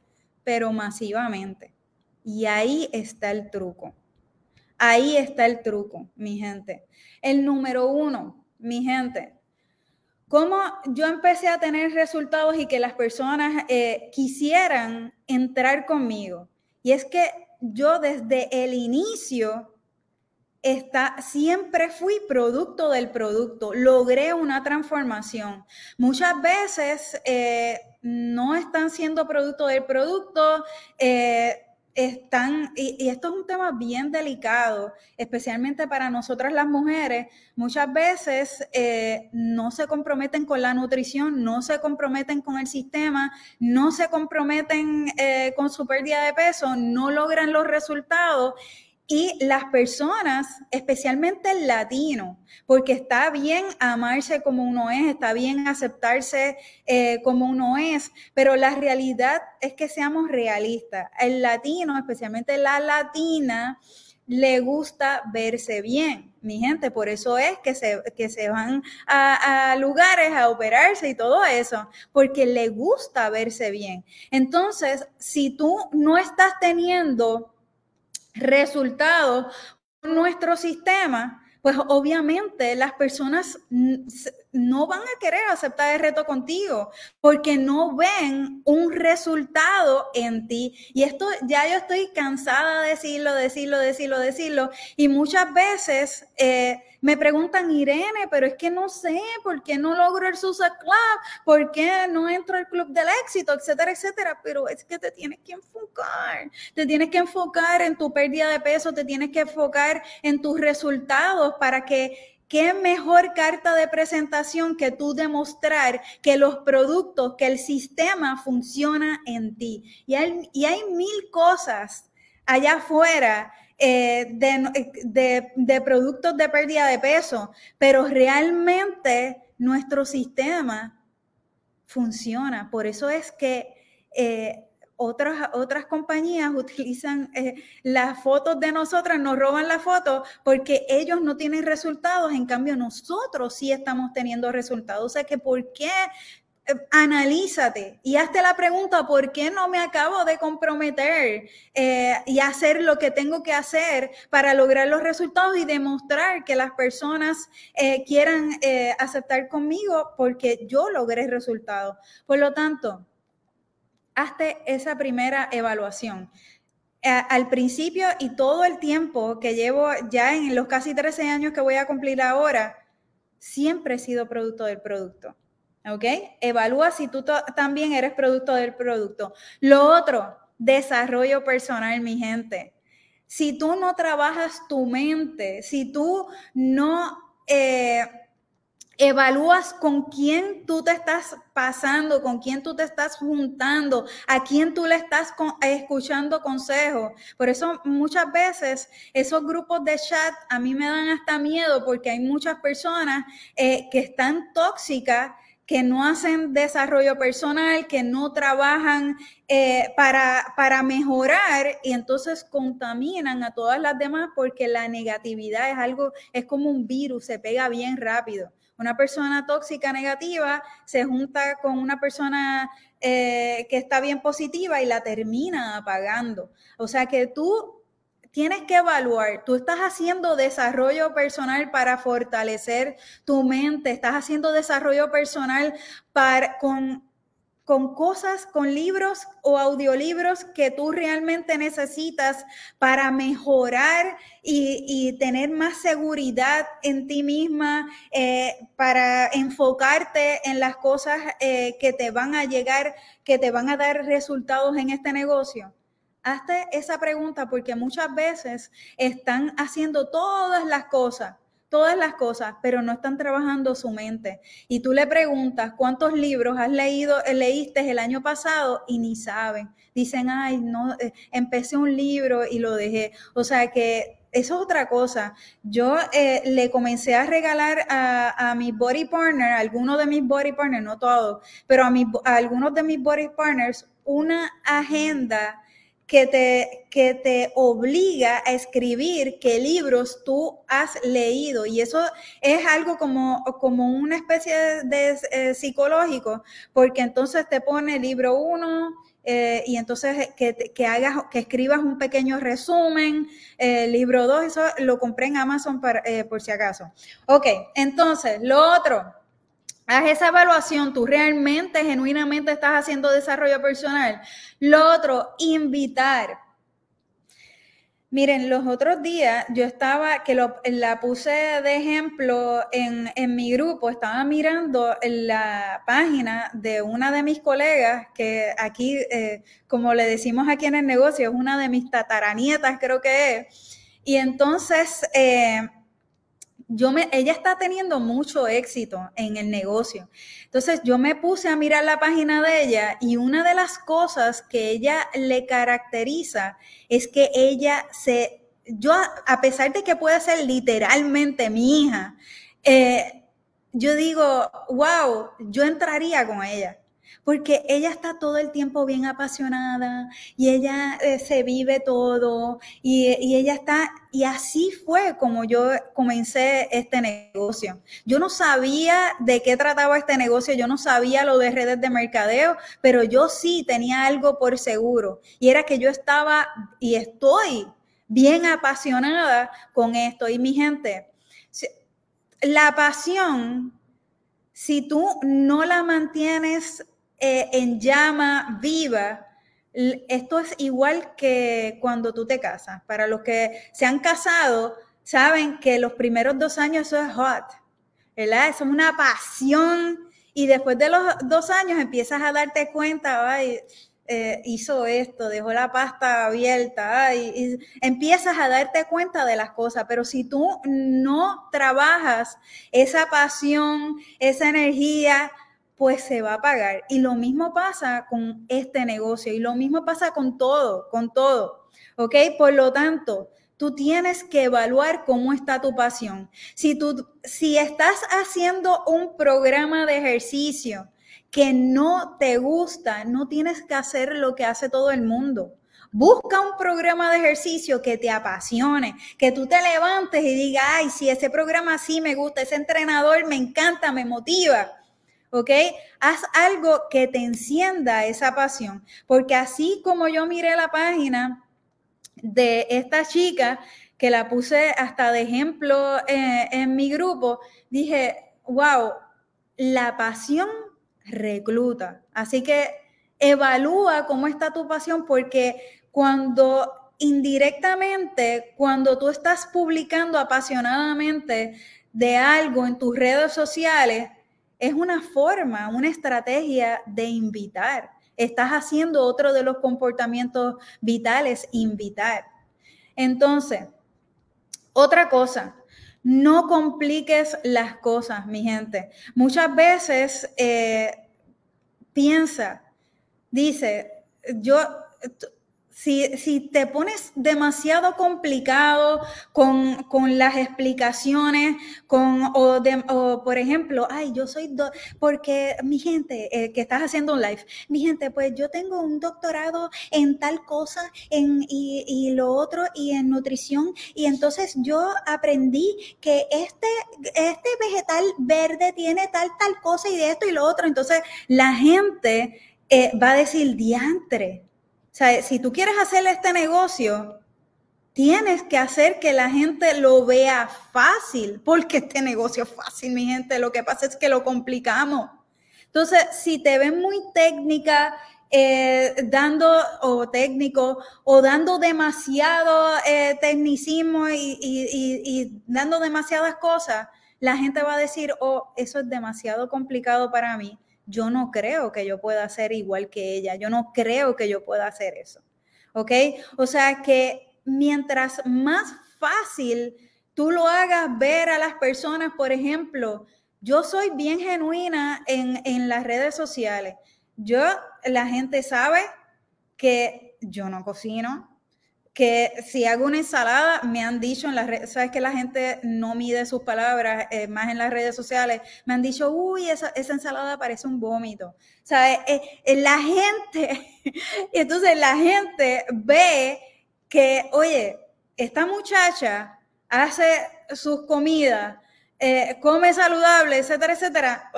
pero masivamente. Y ahí está el truco. Ahí está el truco, mi gente. El número uno, mi gente, cómo yo empecé a tener resultados y que las personas eh, quisieran entrar conmigo. Y es que yo desde el inicio está, siempre fui producto del producto, logré una transformación. Muchas veces eh, no están siendo producto del producto. Eh, están, y, esto es un tema bien delicado, especialmente para nosotras las mujeres, muchas veces eh, no se comprometen con la nutrición, no se comprometen con el sistema, no se comprometen eh, con su pérdida de peso, no logran los resultados y las personas, especialmente el latino, porque está bien amarse como uno es, está bien aceptarse eh, como uno es, pero la realidad es que seamos realistas. El latino, especialmente la latina, le gusta verse bien, mi gente. Por eso es que se, que se van a, a, lugares a operarse y todo eso, porque le gusta verse bien. Entonces, si tú no estás teniendo resultados con nuestro sistema, pues obviamente las personas no van a querer aceptar el reto contigo porque no ven un resultado en ti. Y esto ya yo estoy cansada de decirlo, decirlo, decirlo, decirlo. Y muchas veces eh, me preguntan, Irene, pero es que no sé por qué no logro el Susa Club, por qué no entro al Club del Éxito, etcétera, etcétera. Pero es que te tienes que enfocar, te tienes que enfocar en tu pérdida de peso, te tienes que enfocar en tus resultados para que qué mejor carta de presentación que tú demostrar que los productos, que el sistema funciona en ti. Y hay, y hay mil cosas allá afuera eh, de, productos de pérdida de peso, pero realmente nuestro sistema funciona. Por eso es que eh, otras, otras compañías utilizan eh, las fotos de nosotras, nos roban la foto porque ellos no tienen resultados, en cambio nosotros sí estamos teniendo resultados. O sea que, ¿por qué eh, analízate y hazte la pregunta, ¿por qué no me acabo de comprometer eh, y hacer lo que tengo que hacer para lograr los resultados y demostrar que las personas eh, quieran aceptar conmigo porque yo logré resultados? Por lo tanto, hazte esa primera evaluación. al principio y todo el tiempo que llevo ya en los casi 13 años que voy a cumplir ahora, siempre he sido producto del producto ¿Ok? Evalúa si tú también eres producto del producto. Lo otro, desarrollo personal, mi gente. Si tú no trabajas tu mente, si tú no eh, evalúas con quién tú te estás pasando, con quién tú te estás juntando, a quién tú le estás escuchando consejos. Por eso muchas veces esos grupos de chat a mí me dan hasta miedo porque hay muchas personas eh, que están tóxicas que no hacen desarrollo personal, que no trabajan eh, para, para mejorar y entonces contaminan a todas las demás porque la negatividad es algo, es como un virus, se pega bien rápido. Una persona tóxica negativa se junta con una persona eh, que está bien positiva y la termina apagando. O sea que tú tienes que evaluar, tú estás haciendo desarrollo personal para fortalecer tu mente, estás haciendo desarrollo personal con cosas, con libros o audiolibros que tú realmente necesitas para mejorar y, tener más seguridad en ti misma, eh, para enfocarte en las cosas eh, que te van a llegar, que te van a dar resultados en este negocio Hazte esa pregunta porque muchas veces están haciendo todas las cosas, todas las cosas, pero no están trabajando su mente. Y tú le preguntas cuántos libros has leído, leíste el año pasado y ni saben. Dicen, ay, no, eh, empecé un libro y lo dejé. O sea que eso es otra cosa. Yo eh, le comencé a regalar a, a mi body partner, a algunos de mis body partners, no todos, pero a, a algunos de mis body partners, una agenda que te, que te obliga a escribir qué libros tú has leído. Y eso es algo como, como una especie de, eh, psicológico, porque entonces te pone libro uno, eh, y entonces que, hagas, que escribas un pequeño resumen, eh, libro 2, eso lo compré en Amazon para, por si acaso. Ok, entonces, lo otro, Haz esa evaluación, tú realmente, genuinamente estás haciendo desarrollo personal. Lo otro, invitar. Miren, los otros días yo estaba, que la puse de ejemplo en, mi grupo, estaba mirando la página de una de mis colegas, que aquí, eh, como le decimos aquí en el negocio, es una de mis tataranietas, creo que es. Y entonces... Eh, yo me, ella está teniendo mucho éxito en el negocio. Entonces yo me puse a mirar la página de ella y una de las cosas que ella le caracteriza es que ella se, yo a pesar de que puede ser literalmente mi hija, eh, yo digo, wow, yo entraría con ella porque ella está todo el tiempo bien apasionada y ella eh, se vive todo y, y, ella está, y así fue como yo comencé este negocio. Yo no sabía de qué trataba este negocio, yo no sabía lo de redes de mercadeo, pero yo sí tenía algo por seguro y era que yo estaba y estoy bien apasionada con esto. Y mi gente, la pasión, si tú no la mantienes eh, en llama viva. Esto es igual que cuando tú te casas. Para los que se han casado, saben que los primeros dos años eso es hot, ¿verdad? Eso es una pasión y después de los dos años empiezas a darte cuenta, ay, eh, hizo esto, dejó la pasta abierta, y empiezas a darte cuenta de las cosas, pero si tú no trabajas esa pasión, esa energía, pues se va a pagar. Y lo mismo pasa con este negocio y lo mismo pasa con todo, con todo. ¿Ok? Por lo tanto, tú tienes que evaluar cómo está tu pasión. Si, tú, si estás haciendo un programa de ejercicio que no te gusta, no tienes que hacer lo que hace todo el mundo. Busca un programa de ejercicio que te apasione, que tú te levantes y digas, ay, si ese programa sí me gusta, ese entrenador me encanta, me motiva. ¿Ok? Haz algo que te encienda esa pasión, porque así como yo miré la página de esta chica, que la puse hasta de ejemplo eh, en mi grupo, dije, wow, la pasión recluta. Así que evalúa cómo está tu pasión, porque cuando indirectamente, cuando tú estás publicando apasionadamente de algo en tus redes sociales, es una forma, una estrategia de invitar. Estás haciendo otro de los comportamientos vitales, invitar. Entonces, otra cosa, no compliques las cosas, mi gente. Muchas veces eh, piensa, dice, yo si, te pones demasiado complicado con, las explicaciones, con, o, por ejemplo, ay, yo soy, porque mi gente, eh, que estás haciendo un live, mi gente, pues yo tengo un doctorado en tal cosa, en, y, y lo otro, y en nutrición, y entonces yo aprendí que este, este vegetal verde tiene tal, tal cosa y de esto y lo otro, entonces la gente eh, va a decir diantre o sea, si tú quieres hacer este negocio, tienes que hacer que la gente lo vea fácil, porque este negocio es fácil, mi gente. Lo que pasa es que lo complicamos. Entonces, si te ven muy técnica, eh, dando o técnico o dando demasiado eh, tecnicismo y, y, dando demasiadas cosas, la gente va a decir, oh, eso es demasiado complicado para mí yo no creo que yo pueda ser igual que ella, yo no creo que yo pueda hacer eso. ¿ok? O sea que mientras más fácil tú lo hagas ver a las personas, por ejemplo, yo soy bien genuina en, en las redes sociales. Yo, la gente sabe que yo no cocino, que si hago una ensalada, me han dicho en las redes, sabes que la gente no mide sus palabras, eh, más en las redes sociales, me han dicho, uy, esa, esa ensalada parece un vómito. ¿Sabes? Eh, eh, la gente, entonces la gente ve que, oye, esta muchacha hace sus comidas, come saludable, etcétera, etcétera.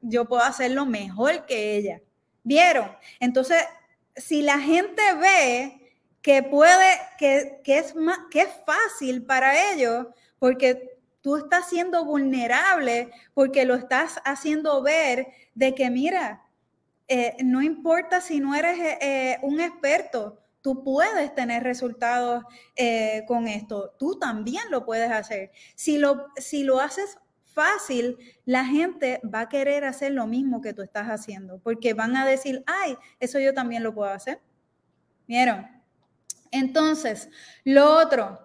yo puedo hacerlo mejor que ella. ¿Vieron? Entonces, si la gente ve que puede, que, es, más, que es fácil para ellos, porque tú estás siendo vulnerable, porque lo estás haciendo ver de que, mira, eh, no importa si no eres eh, eh, un experto, tú puedes tener resultados con esto, tú también lo puedes hacer. Si lo, si lo haces fácil, la gente va a querer hacer lo mismo que tú estás haciendo, porque van a decir, ay, eso yo también lo puedo hacer. ¿Vieron? Entonces, lo otro,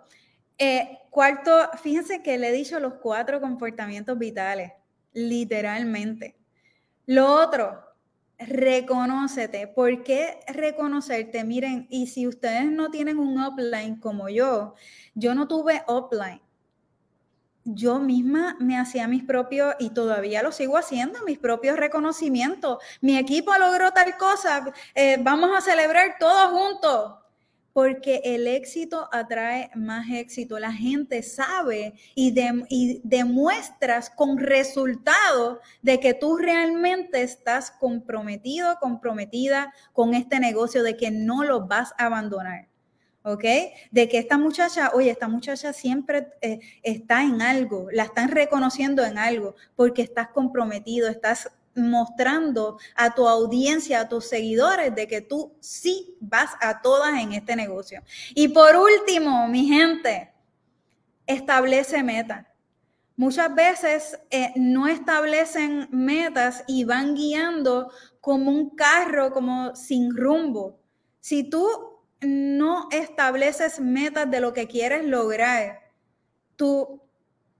eh, cuarto, fíjense que le he dicho los cuatro comportamientos vitales, literalmente. Lo otro, reconócete. ¿Por qué reconocerte? Miren, y si ustedes no tienen un upline como yo, yo no tuve upline. Yo misma me hacía mis propios, y todavía lo sigo haciendo, mis propios reconocimientos. Mi equipo logró tal cosa, eh, vamos a celebrar todos juntos porque el éxito atrae más éxito. La gente sabe y, y, demuestras con resultados de que tú realmente estás comprometido, comprometida con este negocio, de que no lo vas a abandonar. ¿ok? De que esta muchacha, oye, esta muchacha siempre eh, está en algo, la están reconociendo en algo, porque estás comprometido, estás mostrando a tu audiencia, a tus seguidores, de que tú sí vas a todas en este negocio. Y por último, mi gente, establece metas. Muchas veces eh, no establecen metas y van guiando como un carro, como sin rumbo. Si tú no estableces metas de lo que quieres lograr, tú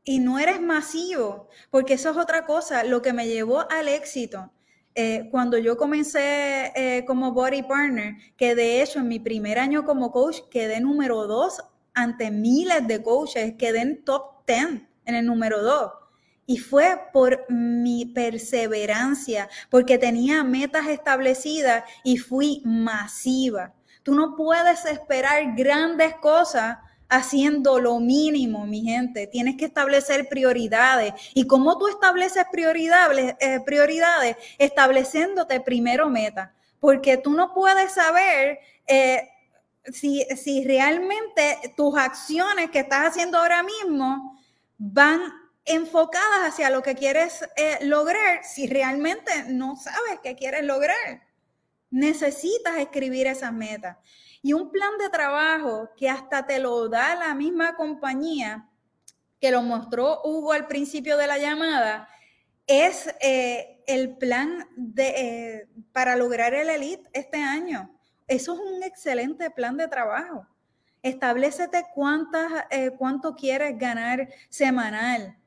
y no eres masivo, porque eso es otra cosa, lo que me llevó al éxito. Eh, cuando yo comencé eh, como body partner, que de hecho en mi primer año como coach quedé número dos ante miles de coaches, quedé en top 10 en el número dos. Y fue por mi perseverancia, porque tenía metas establecidas y fui masiva. Tú no puedes esperar grandes cosas haciendo lo mínimo, mi gente. Tienes que establecer prioridades. ¿Y cómo tú estableces prioridades? Eh, prioridades estableciéndote primero meta. Porque tú no puedes saber eh, si, si realmente tus acciones que estás haciendo ahora mismo van enfocadas hacia lo que quieres eh, lograr si realmente no sabes qué quieres lograr. Necesitas escribir esas metas. Y un plan de trabajo que hasta te lo da la misma compañía, que lo mostró Hugo al principio de la llamada, es eh, el plan de, eh, para lograr el elite este año. Eso es un excelente plan de trabajo. Establecete cuántas, eh, cuánto quieres ganar semanal,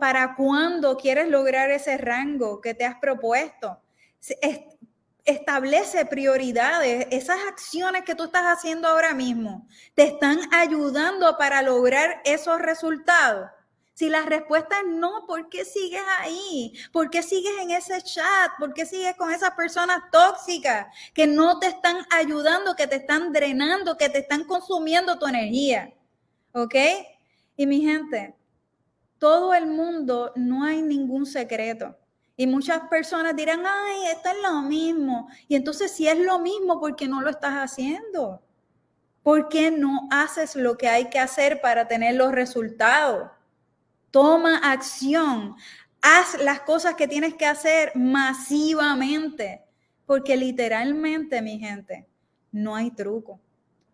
para cuándo quieres lograr ese rango que te has propuesto establece prioridades. Esas acciones que tú estás haciendo ahora mismo te están ayudando para lograr esos resultados. Si la respuesta es no, ¿por qué sigues ahí? ¿Por qué sigues en ese chat? ¿Por qué sigues con esas personas tóxicas que no te están ayudando, que te están drenando, que te están consumiendo tu energía? ¿Ok? Y mi gente, todo el mundo no hay ningún secreto. Y muchas personas dirán, ay, esto es lo mismo. Y entonces, si es lo mismo, ¿por qué no lo estás haciendo? ¿Por qué no haces lo que hay que hacer para tener los resultados? Toma acción. Haz las cosas que tienes que hacer masivamente. Porque literalmente, mi gente, no hay truco.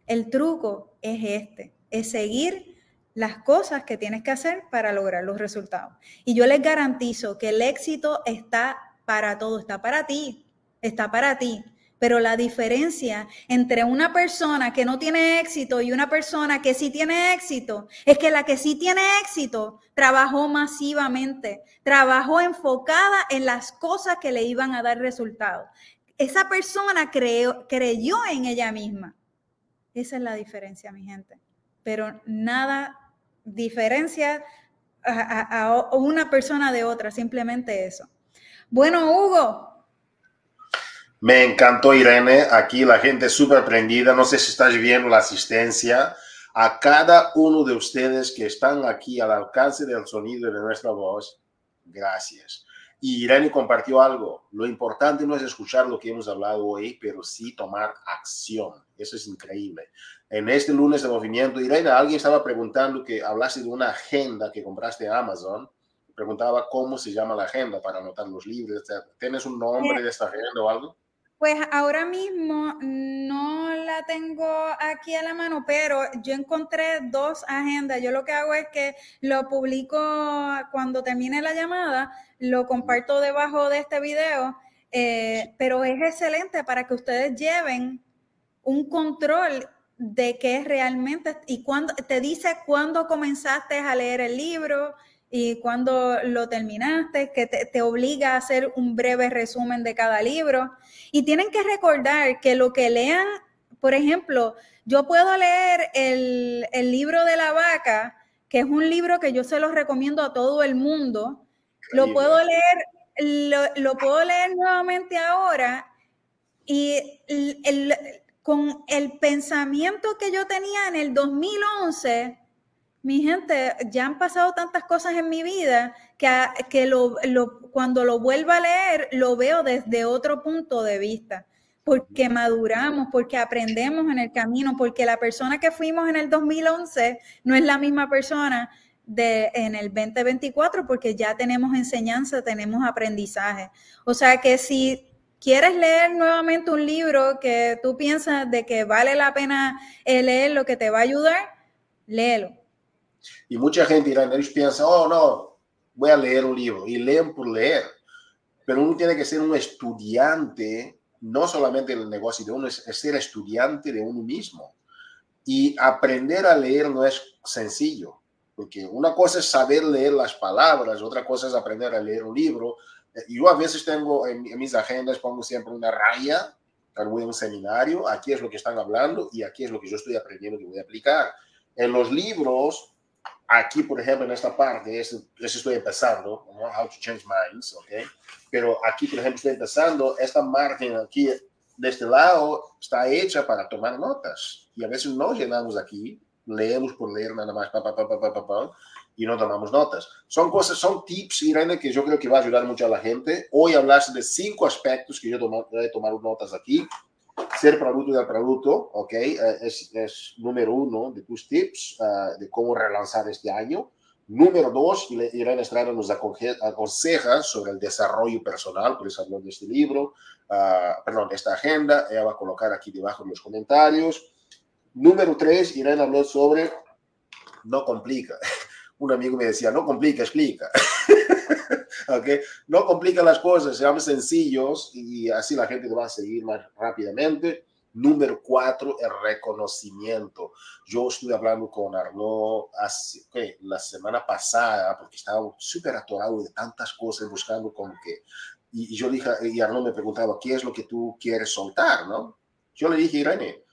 El truco es este, es seguir las cosas que tienes que hacer para lograr los resultados. Y yo les garantizo que el éxito está para todo, está para ti, está para ti. pero la diferencia entre una persona que no tiene éxito y una persona que sí tiene éxito es que la que sí tiene éxito trabajó masivamente, trabajó enfocada en las cosas que le iban a dar resultados. Esa persona creyó en ella misma. Esa es la diferencia, mi gente. Pero nada diferencia a, una persona de otra, simplemente eso. Bueno, Hugo, me encantó Irene, aquí la gente súper prendida, no sé si estás viendo la asistencia. A cada uno de ustedes que están aquí al alcance del sonido de nuestra voz, gracias. Y Irene compartió algo, lo importante no es escuchar lo que hemos hablado hoy, pero sí tomar acción. Eso es increíble. En este lunes de movimiento, Irene, alguien estaba preguntando que hablaste de una agenda que compraste en Amazon. Preguntaba cómo se llama la agenda para anotar los libros. ¿Tienes un nombre de esta agenda o algo? Pues ahora mismo no la tengo aquí a la mano, pero yo encontré dos agendas. Yo lo que hago es que lo publico cuando termine la llamada, lo comparto debajo de este video, eh, pero es excelente para que ustedes lleven un control de qué es realmente y cuando te dice cuándo comenzaste a leer el libro, y cuando lo terminaste, que te, obliga a hacer un breve resumen de cada libro. Y tienen que recordar que lo que lean, por ejemplo, yo puedo leer el, libro de la vaca, que es un libro que yo se lo recomiendo a todo el mundo. Lo puedo leer, lo, puedo leer nuevamente ahora y con el pensamiento que yo tenía en el 2011 mi gente, ya han pasado tantas cosas en mi vida que, que lo, cuando lo vuelvo a leer lo veo desde otro punto de vista, porque maduramos, porque aprendemos en el camino, porque la persona que fuimos en el 2011 no es la misma persona de, en el 2024, porque ya tenemos enseñanza, tenemos aprendizaje. O sea que si quieres leer nuevamente un libro que tú piensas de que vale la pena leer lo que te va a ayudar, léelo y mucha gente irá, ellos piensan, oh no, voy a leer un libro y leen por leer. Pero uno tiene que ser un estudiante, no solamente del negocio de uno, es, ser estudiante de uno mismo. Y aprender a leer no es sencillo, porque una cosa es saber leer las palabras, otra cosa es aprender a leer un libro. Yo a veces tengo en, mis agendas, pongo siempre una raya, voy un seminario, aquí es lo que están hablando y aquí es lo que yo estoy aprendiendo que voy a aplicar. En los libros, Aquí, por ejemplo, en esta parte, eso, estoy empezando, How to Change Minds, ¿ok? Pero aquí, por ejemplo, estoy empezando, esta margen aquí de este lado está hecha para tomar notas. Y a veces no llenamos aquí, leemos por leer nada más, pa, pa, pa, y no tomamos notas. Son cosas, son tips, Irene, que yo creo que va a ayudar mucho a la gente. Hoy hablaste de cinco aspectos que yo a tomar notas aquí ser producto del producto, ¿ok? Eh, es, es, número uno de tus tips uh, de cómo relanzar este año. Número dos, Irene Estrada nos aconseja sobre el desarrollo personal, por eso habló de este libro, uh, perdón, de esta agenda, ella va a colocar aquí debajo en los comentarios. Número tres, Irene habló sobre no complica. Un amigo me decía, no complica, explica. ¿okay? No complica las cosas, seamos sencillos y así la gente te va a seguir más rápidamente. Número cuatro, el reconocimiento. Yo estuve hablando con Arnaud hace, la semana pasada porque estaba súper atorado de tantas cosas buscando como que... Y, yo dije, y Arnaud me preguntaba, ¿qué es lo que tú quieres soltar? ¿no? Yo le dije, Irene,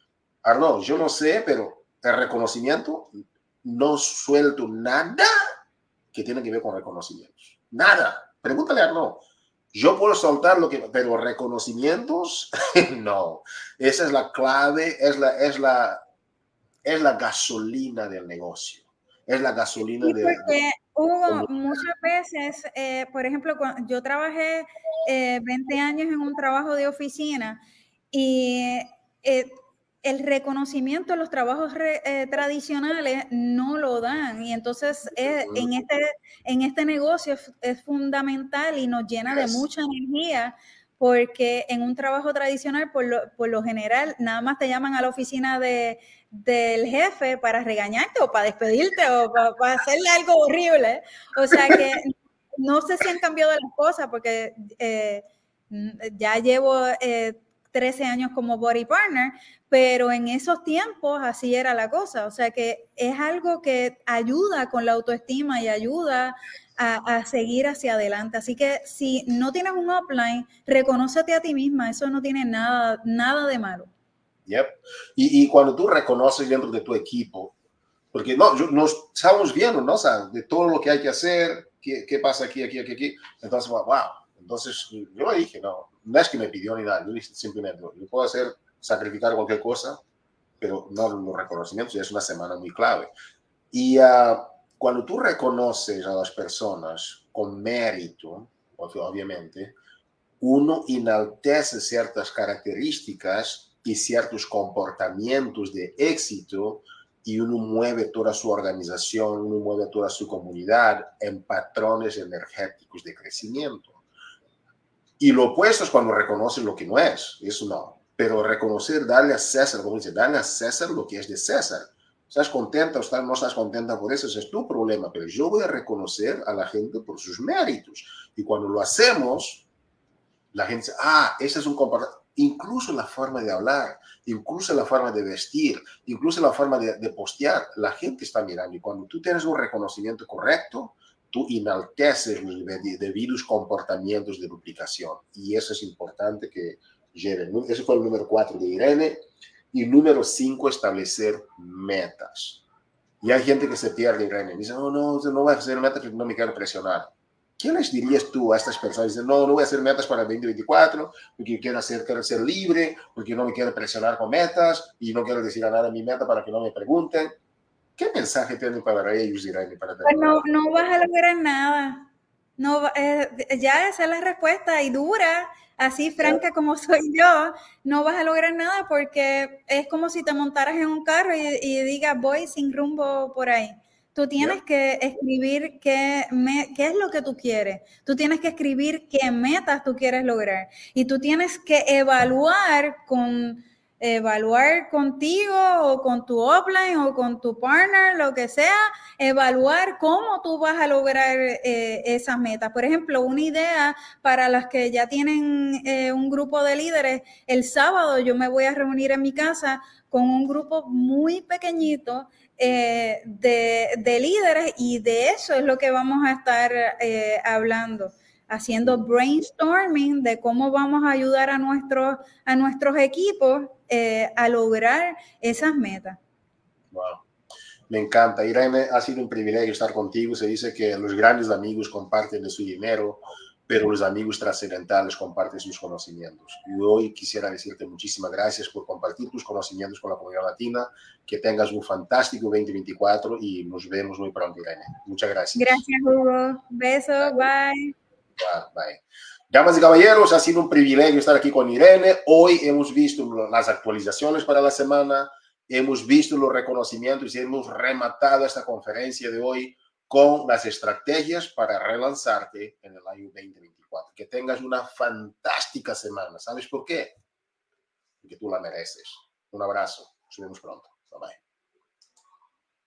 Arnaud, yo no sé, pero el reconocimiento, no suelto nada que tiene que ver con reconocimientos. Nada. Pregúntale a Arno. Yo puedo soltar lo que, pero reconocimientos, no. Esa es la clave, es la, es la, es la gasolina del negocio. Es la gasolina de, porque hubo muchas veces, eh, por ejemplo, cuando yo trabajé 20 eh, años en un trabajo de oficina y eh, el reconocimiento de los trabajos eh, tradicionales no lo dan. Y entonces en, este, en este negocio es, fundamental y nos llena de mucha energía porque en un trabajo tradicional por lo, por lo general nada más te llaman a la oficina de, del jefe para regañarte o para despedirte o para, hacerle algo horrible. O sea que no sé si han cambiado las cosas porque eh, ya llevo... Eh, 13 años como body partner, pero en esos tiempos así era la cosa. O sea que es algo que ayuda con la autoestima y ayuda a, seguir hacia adelante. Así que si no tienes un offline, reconócete a ti misma. Eso no tiene nada, nada de malo. Yep. Y, y cuando tú reconoces dentro de tu equipo, porque no, nos estamos viendo, ¿no? O sea, de todo lo que hay que hacer, qué, qué pasa aquí, aquí, aquí, aquí. Entonces, wow, entonces yo dije, no, no es que me pidió ni nada, yo simplemente, yo puedo hacer, sacrificar cualquier cosa, pero no los reconocimientos, y es una semana muy clave. Y uh, cuando tú reconoces a las personas con mérito, obviamente, uno enaltece ciertas características y ciertos comportamientos de éxito y uno mueve toda su organización, uno mueve toda su comunidad en patrones energéticos de crecimiento. Y lo opuesto es cuando reconoces lo que no es, eso no. Pero reconocer, darle a César, como dice, darle a César lo que es de César. ¿Estás contenta o no estás contenta por eso? Ese es tu problema, pero yo voy a reconocer a la gente por sus méritos. Y cuando lo hacemos, la gente dice, ah, ese es un comportamiento, incluso la forma de hablar, incluso la forma de vestir, incluso la forma de, de postear, la gente está mirando. Y cuando tú tienes un reconocimiento correcto, tú enalteces los debidos comportamientos de duplicación. Y eso es importante que lleven. Ese fue el número cuatro de Irene. Y número cinco, establecer metas. Y hay gente que se pierde, Irene. Dice, no, no, no voy a hacer metas porque no me quiero presionar. ¿Qué les dirías tú a estas personas? Dicen, no, no voy a hacer metas para el 2024 porque quiero, hacer, quiero ser libre, porque no me quiero presionar con metas y no quiero decir a nada mi meta para que no me pregunten. ¿Qué mensaje tiene para ellos, Irene? Para pues no, no vas a lograr nada. No, eh, ya esa es la respuesta y dura, así franca como soy yo, no vas a lograr nada porque es como si te montaras en un carro y, digas voy sin rumbo por ahí. Tú tienes que escribir qué, qué es lo que tú quieres. Tú tienes que escribir qué metas tú quieres lograr. Y tú tienes que evaluar con evaluar contigo o con tu offline o con tu partner, lo que sea, evaluar cómo tú vas a lograr eh, esas metas. Por ejemplo, una idea para las que ya tienen eh, un grupo de líderes, el sábado yo me voy a reunir en mi casa con un grupo muy pequeñito eh, de, de, líderes y de eso es lo que vamos a estar hablando haciendo brainstorming de cómo vamos a ayudar a nuestros, a nuestros equipos eh, a lograr esas metas. Wow. Me encanta. Irene, ha sido un privilegio estar contigo. Se dice que los grandes amigos comparten de su dinero, pero los amigos trascendentales comparten sus conocimientos. Y hoy quisiera decirte muchísimas gracias por compartir tus conocimientos con la comunidad latina. Que tengas un fantástico 2024 y nos vemos muy pronto, Irene. Muchas gracias. Gracias, Hugo. Besos. Bye. Damas y caballeros, ha sido un privilegio estar aquí con Irene. Hoy hemos visto las actualizaciones para la semana, hemos visto los reconocimientos y hemos rematado esta conferencia de hoy con las estrategias para relanzarte en el año 2024. Que tengas una fantástica semana. ¿Sabes por qué? Porque tú la mereces. Un abrazo. Nos vemos pronto. Bye bye.